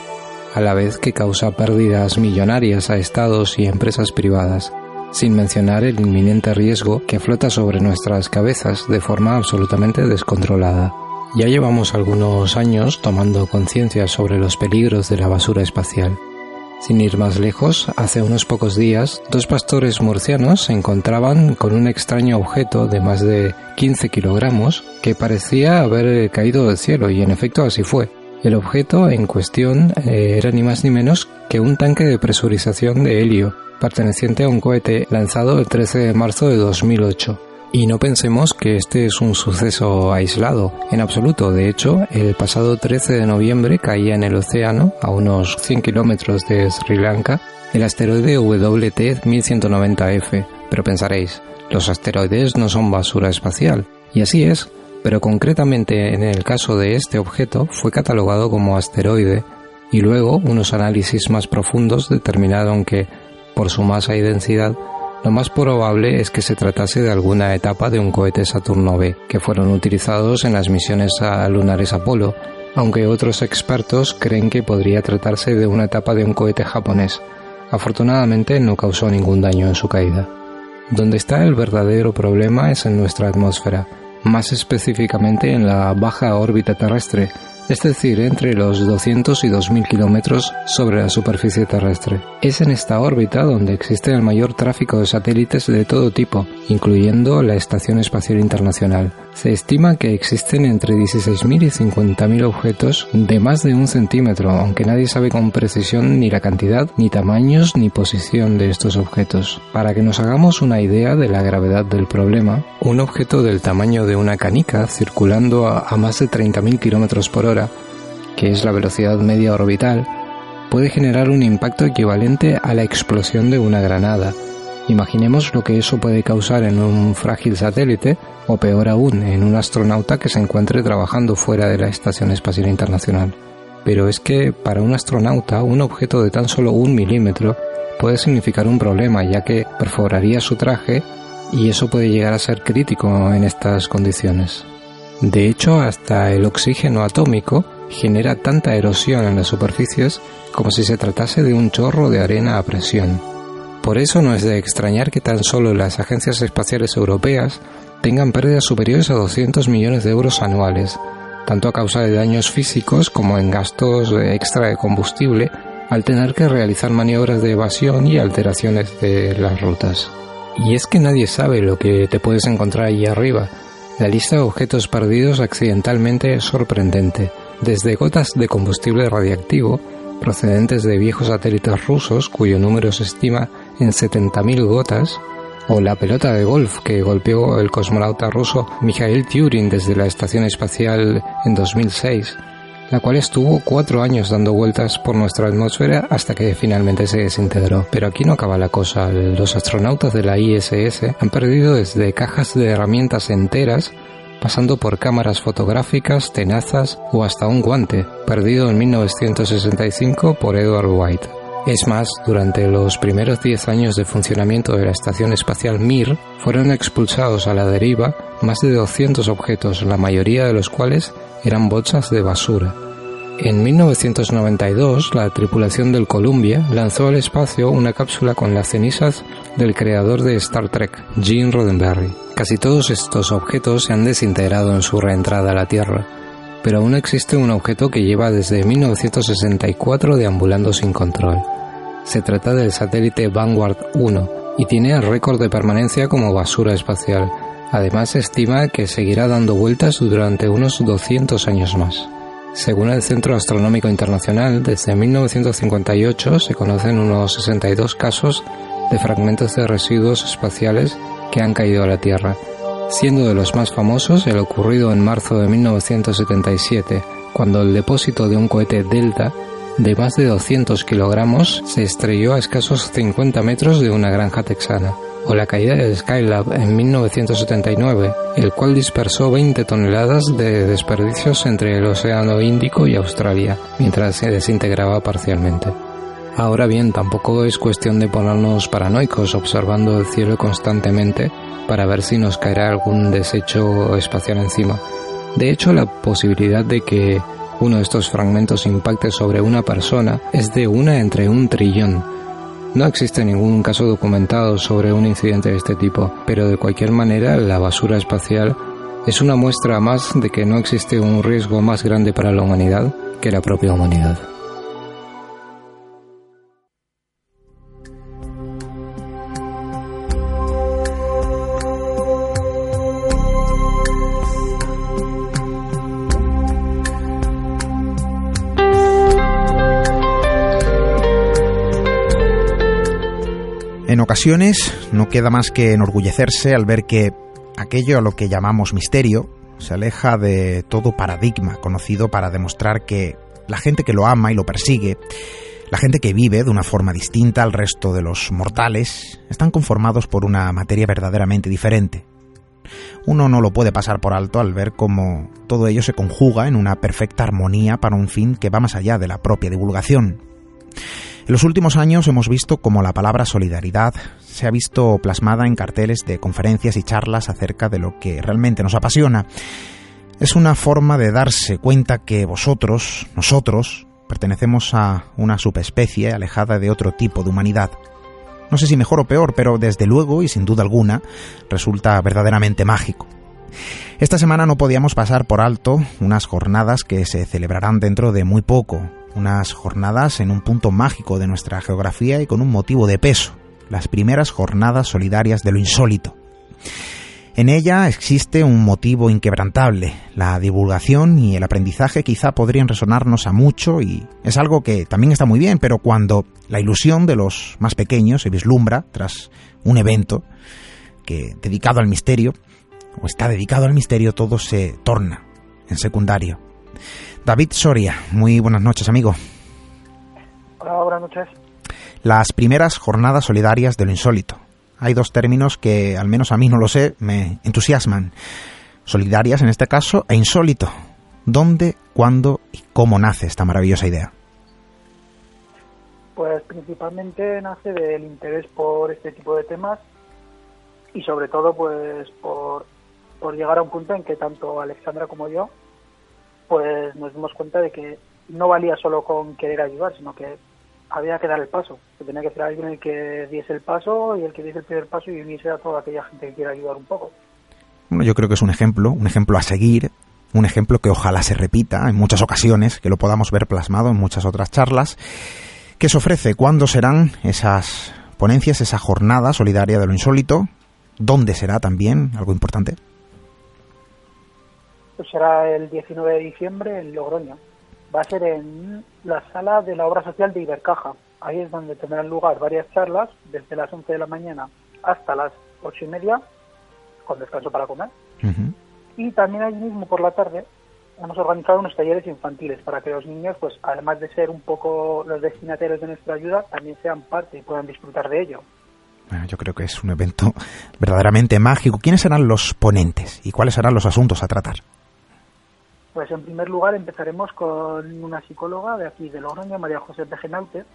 a la vez que causa pérdidas millonarias a estados y empresas privadas, sin mencionar el inminente riesgo que flota sobre nuestras cabezas de forma absolutamente descontrolada. Ya llevamos algunos años tomando conciencia sobre los peligros de la basura espacial sin ir más lejos, hace unos pocos días, dos pastores murcianos se encontraban con un extraño objeto de más de 15 kilogramos que parecía haber caído del cielo y en efecto así fue. El objeto en cuestión eh, era ni más ni menos que un tanque de presurización de helio, perteneciente a un cohete lanzado el 13 de marzo de 2008. Y no pensemos que este es un suceso aislado, en absoluto. De hecho, el pasado 13 de noviembre caía en el océano, a unos 100 kilómetros de Sri Lanka, el asteroide WT 1190F. Pero pensaréis, los asteroides no son basura espacial. Y así es, pero concretamente en el caso de este objeto fue catalogado como asteroide y luego unos análisis más profundos determinaron que, por su masa y densidad, lo más probable es que se tratase de alguna etapa de un cohete Saturno B, que fueron utilizados en las misiones lunares Apolo, aunque otros expertos creen que podría tratarse de una etapa de un cohete japonés. Afortunadamente no causó ningún daño en su caída. Donde está el verdadero problema es en nuestra atmósfera, más específicamente en la baja órbita terrestre, es decir, entre los 200 y 2000 kilómetros sobre la superficie terrestre. Es en esta órbita donde existe el mayor tráfico de satélites de todo tipo, incluyendo la Estación Espacial Internacional. Se estima que existen entre 16.000 y 50.000 objetos de más de un centímetro, aunque nadie sabe con precisión ni la cantidad, ni tamaños, ni posición de estos objetos. Para que nos hagamos una idea de la gravedad del problema, un objeto del tamaño de una canica circulando a, más de 30.000 kilómetros por hora que es la velocidad media orbital, puede generar un impacto equivalente a la explosión de una granada. Imaginemos lo que eso puede causar en un frágil satélite o peor aún en un astronauta que se encuentre trabajando fuera de la Estación Espacial Internacional. Pero es que para un astronauta un objeto de tan solo un milímetro puede significar un problema ya que perforaría su traje y eso puede llegar a ser crítico en estas condiciones. De hecho, hasta el oxígeno atómico genera tanta erosión en las superficies como si se tratase de un chorro de arena a presión. Por eso no es de extrañar que tan solo las agencias espaciales europeas tengan pérdidas superiores a 200 millones de euros anuales, tanto a causa de daños físicos como en gastos extra de combustible al tener que realizar maniobras de evasión y alteraciones de las rutas. Y es que nadie sabe lo que te puedes encontrar allí arriba, la lista de objetos perdidos accidentalmente es sorprendente, desde gotas de combustible radiactivo procedentes de viejos satélites rusos cuyo número se estima en 70.000 gotas, o la pelota de golf que golpeó el cosmonauta ruso Mikhail Turin desde la Estación Espacial en 2006, la cual estuvo cuatro años dando vueltas por nuestra atmósfera hasta que finalmente se desintegró. Pero aquí no acaba la cosa. Los astronautas de la ISS han perdido desde cajas de herramientas enteras pasando por cámaras fotográficas, tenazas o hasta un guante, perdido en 1965 por Edward White. Es más, durante los primeros 10 años de funcionamiento de la Estación Espacial Mir, fueron expulsados a la deriva más de 200 objetos, la mayoría de los cuales eran bolsas de basura. En 1992, la tripulación del Columbia lanzó al espacio una cápsula con las cenizas del creador de Star Trek, Gene Roddenberry. Casi todos estos objetos se han desintegrado en su reentrada a la Tierra, pero aún existe un objeto que lleva desde 1964 deambulando sin control. Se trata del satélite Vanguard 1 y tiene el récord de permanencia como basura espacial. Además, se estima que seguirá dando vueltas durante unos 200 años más. Según el Centro Astronómico Internacional, desde 1958 se conocen unos 62 casos de fragmentos de residuos espaciales que han caído a la Tierra, siendo de los más famosos el ocurrido en marzo de 1977, cuando el depósito de un cohete Delta de más de 200 kilogramos se estrelló a escasos 50 metros de una granja texana o la caída del Skylab en 1979, el cual dispersó 20 toneladas de desperdicios entre el Océano Índico y Australia, mientras se desintegraba parcialmente. Ahora bien, tampoco es cuestión de ponernos paranoicos observando el cielo constantemente para ver si nos caerá algún desecho espacial encima. De hecho, la posibilidad de que uno de estos fragmentos impacte sobre una persona es de una entre un trillón, no existe ningún caso documentado sobre un incidente de este tipo, pero de cualquier manera la basura espacial es una muestra más de que no existe un riesgo más grande para la humanidad que la propia humanidad. Ocasiones no queda más que enorgullecerse al ver que aquello a lo que llamamos misterio se aleja de todo paradigma conocido para demostrar que la gente que lo ama y lo persigue, la gente que vive de una forma distinta al resto de los mortales, están conformados por una materia verdaderamente diferente. Uno no lo puede pasar por alto al ver cómo todo ello se conjuga en una perfecta armonía para un fin que va más allá de la propia divulgación. En los últimos años hemos visto cómo la palabra solidaridad se ha visto plasmada en carteles de conferencias y charlas acerca de lo que realmente nos apasiona. Es una forma de darse cuenta que vosotros, nosotros, pertenecemos a una subespecie alejada de otro tipo de humanidad. No sé si mejor o peor, pero desde luego y sin duda alguna resulta verdaderamente mágico. Esta semana no podíamos pasar por alto unas jornadas que se celebrarán dentro de muy poco, unas jornadas en un punto mágico de nuestra geografía y con un motivo de peso, las primeras jornadas solidarias de lo insólito. En ella existe un motivo inquebrantable. La divulgación y el aprendizaje quizá podrían resonarnos a mucho y es algo que también está muy bien, pero cuando la ilusión de los más pequeños se vislumbra tras un evento que dedicado al misterio o está dedicado al misterio, todo se torna en secundario. David Soria, muy buenas noches, amigo. Hola, buenas noches. Las primeras jornadas solidarias de lo insólito. Hay dos términos que, al menos a mí no lo sé, me entusiasman. Solidarias en este caso e insólito. ¿Dónde, cuándo y cómo nace esta maravillosa idea? Pues principalmente nace del interés por este tipo de temas y sobre todo pues por, por llegar a un punto en que tanto Alexandra como yo pues nos dimos cuenta de que no valía solo con querer ayudar, sino que había que dar el paso, que tenía que ser alguien el que diese el paso y el que diese el primer paso y unirse a toda aquella gente que quiera ayudar un poco. Bueno, yo creo que es un ejemplo, un ejemplo a seguir, un ejemplo que ojalá se repita en muchas ocasiones, que lo podamos ver plasmado en muchas otras charlas. ¿Qué se ofrece? ¿Cuándo serán esas ponencias, esa jornada solidaria de lo insólito? ¿Dónde será también? Algo importante. Pues será el 19 de diciembre en Logroño. Va a ser en la sala de la obra social de Ibercaja. Ahí es donde tendrán lugar varias charlas, desde las 11 de la mañana hasta las 8 y media, con descanso para comer. Y también allí mismo por la tarde hemos organizado unos talleres infantiles para que los niños, pues además de ser un poco los destinatarios de nuestra ayuda, también sean parte y puedan disfrutar de ello. Bueno, yo creo que es un evento verdaderamente mágico. ¿Quiénes serán los ponentes y cuáles serán los asuntos a tratar? Pues en primer lugar empezaremos con una psicóloga de aquí de Logroño, María José Pejenaute,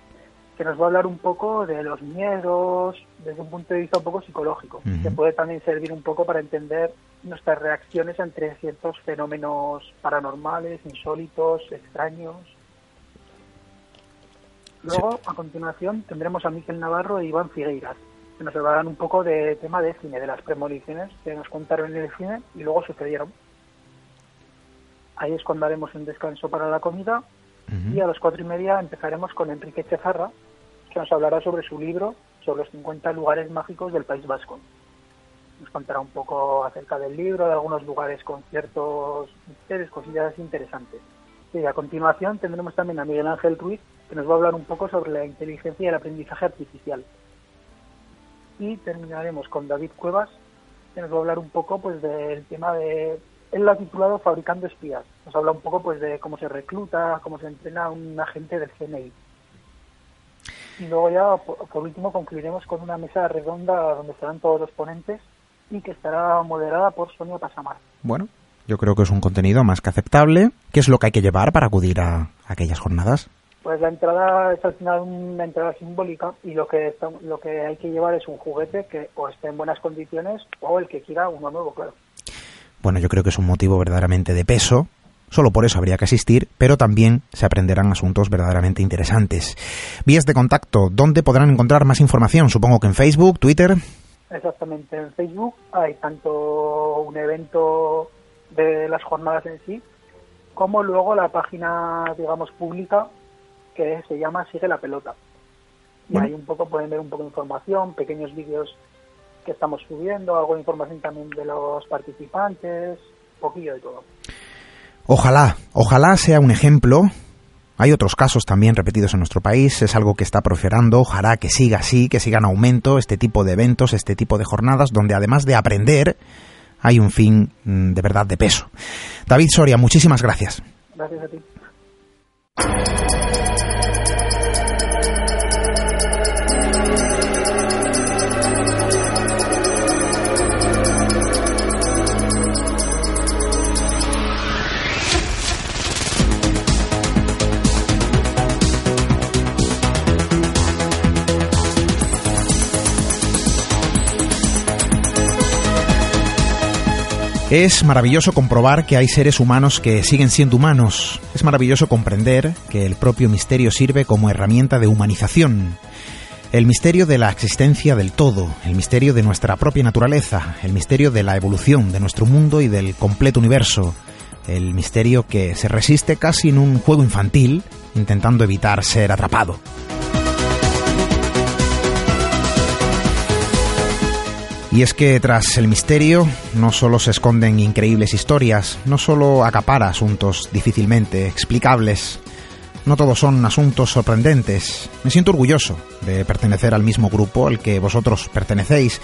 que nos va a hablar un poco de los miedos desde un punto de vista un poco psicológico, que puede también servir un poco para entender nuestras reacciones ante ciertos fenómenos paranormales, insólitos, extraños. Luego, a continuación, tendremos a Miquel Navarro e Iván Figueiras, que nos hablarán un poco de tema de cine, de las premoniciones que nos contaron en el cine y luego sucedieron. Ahí es cuando haremos un descanso para la comida y a las cuatro y media empezaremos con Enrique Chezarra, que nos hablará sobre su libro, sobre los 50 lugares mágicos del País Vasco. Nos contará un poco acerca del libro, de algunos lugares con ciertos misterios, cosillas interesantes. Y a continuación tendremos también a Miguel Ángel Ruiz, que nos va a hablar un poco sobre la inteligencia y el aprendizaje artificial. Y terminaremos con David Cuevas, que nos va a hablar un poco pues del tema de él lo ha titulado Fabricando espías. Nos habla un poco pues de cómo se recluta, cómo se entrena un agente del CNI. Y luego ya, por, último, concluiremos con una mesa redonda donde estarán todos los ponentes y que estará moderada por Sonia Pasamar. Bueno, yo creo que es un contenido más que aceptable. ¿Qué es lo que hay que llevar para acudir a aquellas jornadas? Pues la entrada es al final una entrada simbólica y lo que lo que hay que llevar es un juguete que o esté en buenas condiciones o el que quiera uno nuevo, claro. Bueno, yo creo que es un motivo verdaderamente de peso. Solo por eso habría que asistir, pero también se aprenderán asuntos verdaderamente interesantes. Vías de contacto, ¿dónde podrán encontrar más información? Supongo que en Facebook, Twitter. Exactamente, en Facebook hay tanto un evento de las jornadas en sí, como luego la página, digamos, pública que se llama Sigue la Pelota. Y Bueno. ahí un poco pueden ver un poco de información, pequeños vídeos que estamos subiendo, algo de información también de los participantes, poquillo de todo. Ojalá, ojalá sea un ejemplo. Hay otros casos también repetidos en nuestro país, es algo que está prosperando, ojalá que siga así, que siga en aumento este tipo de eventos, este tipo de jornadas, donde además de aprender, hay un fin mm, de verdad de peso. David Soria, muchísimas gracias. Gracias a ti. Es maravilloso comprobar que hay seres humanos que siguen siendo humanos. Es maravilloso comprender que el propio misterio sirve como herramienta de humanización. El misterio de la existencia del todo, el misterio de nuestra propia naturaleza, el misterio de la evolución de nuestro mundo y del completo universo, el misterio que se resiste casi en un juego infantil, intentando evitar ser atrapado. Y es que tras el misterio no solo se esconden increíbles historias, no solo acapara asuntos difícilmente explicables, no todos son asuntos sorprendentes. Me siento orgulloso de pertenecer al mismo grupo al que vosotros pertenecéis,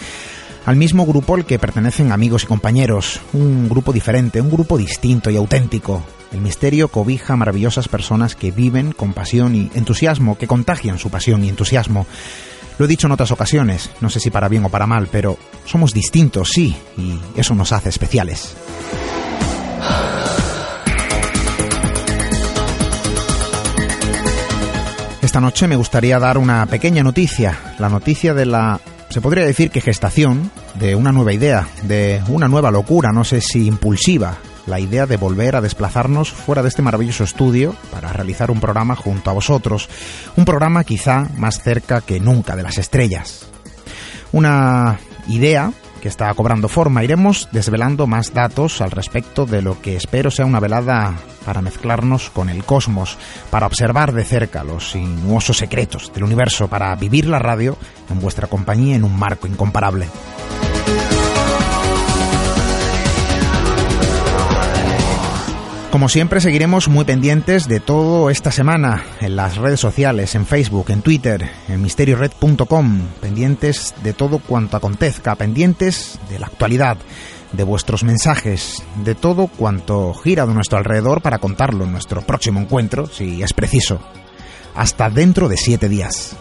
al mismo grupo al que pertenecen amigos y compañeros, un grupo diferente, un grupo distinto y auténtico. El misterio cobija maravillosas personas que viven con pasión y entusiasmo, que contagian su pasión y entusiasmo. Lo he dicho en otras ocasiones, no sé si para bien o para mal, pero somos distintos, sí, y eso nos hace especiales. Esta noche me gustaría dar una pequeña noticia, la noticia de la, se podría decir que gestación, de una nueva idea, de una nueva locura, no sé si impulsiva, la idea de volver a desplazarnos fuera de este maravilloso estudio para realizar un programa junto a vosotros, un programa quizá más cerca que nunca de las estrellas. Una idea que está cobrando forma. Iremos desvelando más datos al respecto de lo que espero sea una velada para mezclarnos con el cosmos, para observar de cerca los sinuosos secretos del universo, para vivir la radio en vuestra compañía en un marco incomparable. Como siempre, seguiremos muy pendientes de todo esta semana en las redes sociales, en Facebook, en Twitter, en misteriored.com, pendientes de todo cuanto acontezca, pendientes de la actualidad, de vuestros mensajes, de todo cuanto gira de nuestro alrededor para contarlo en nuestro próximo encuentro, si es preciso. Hasta dentro de siete días.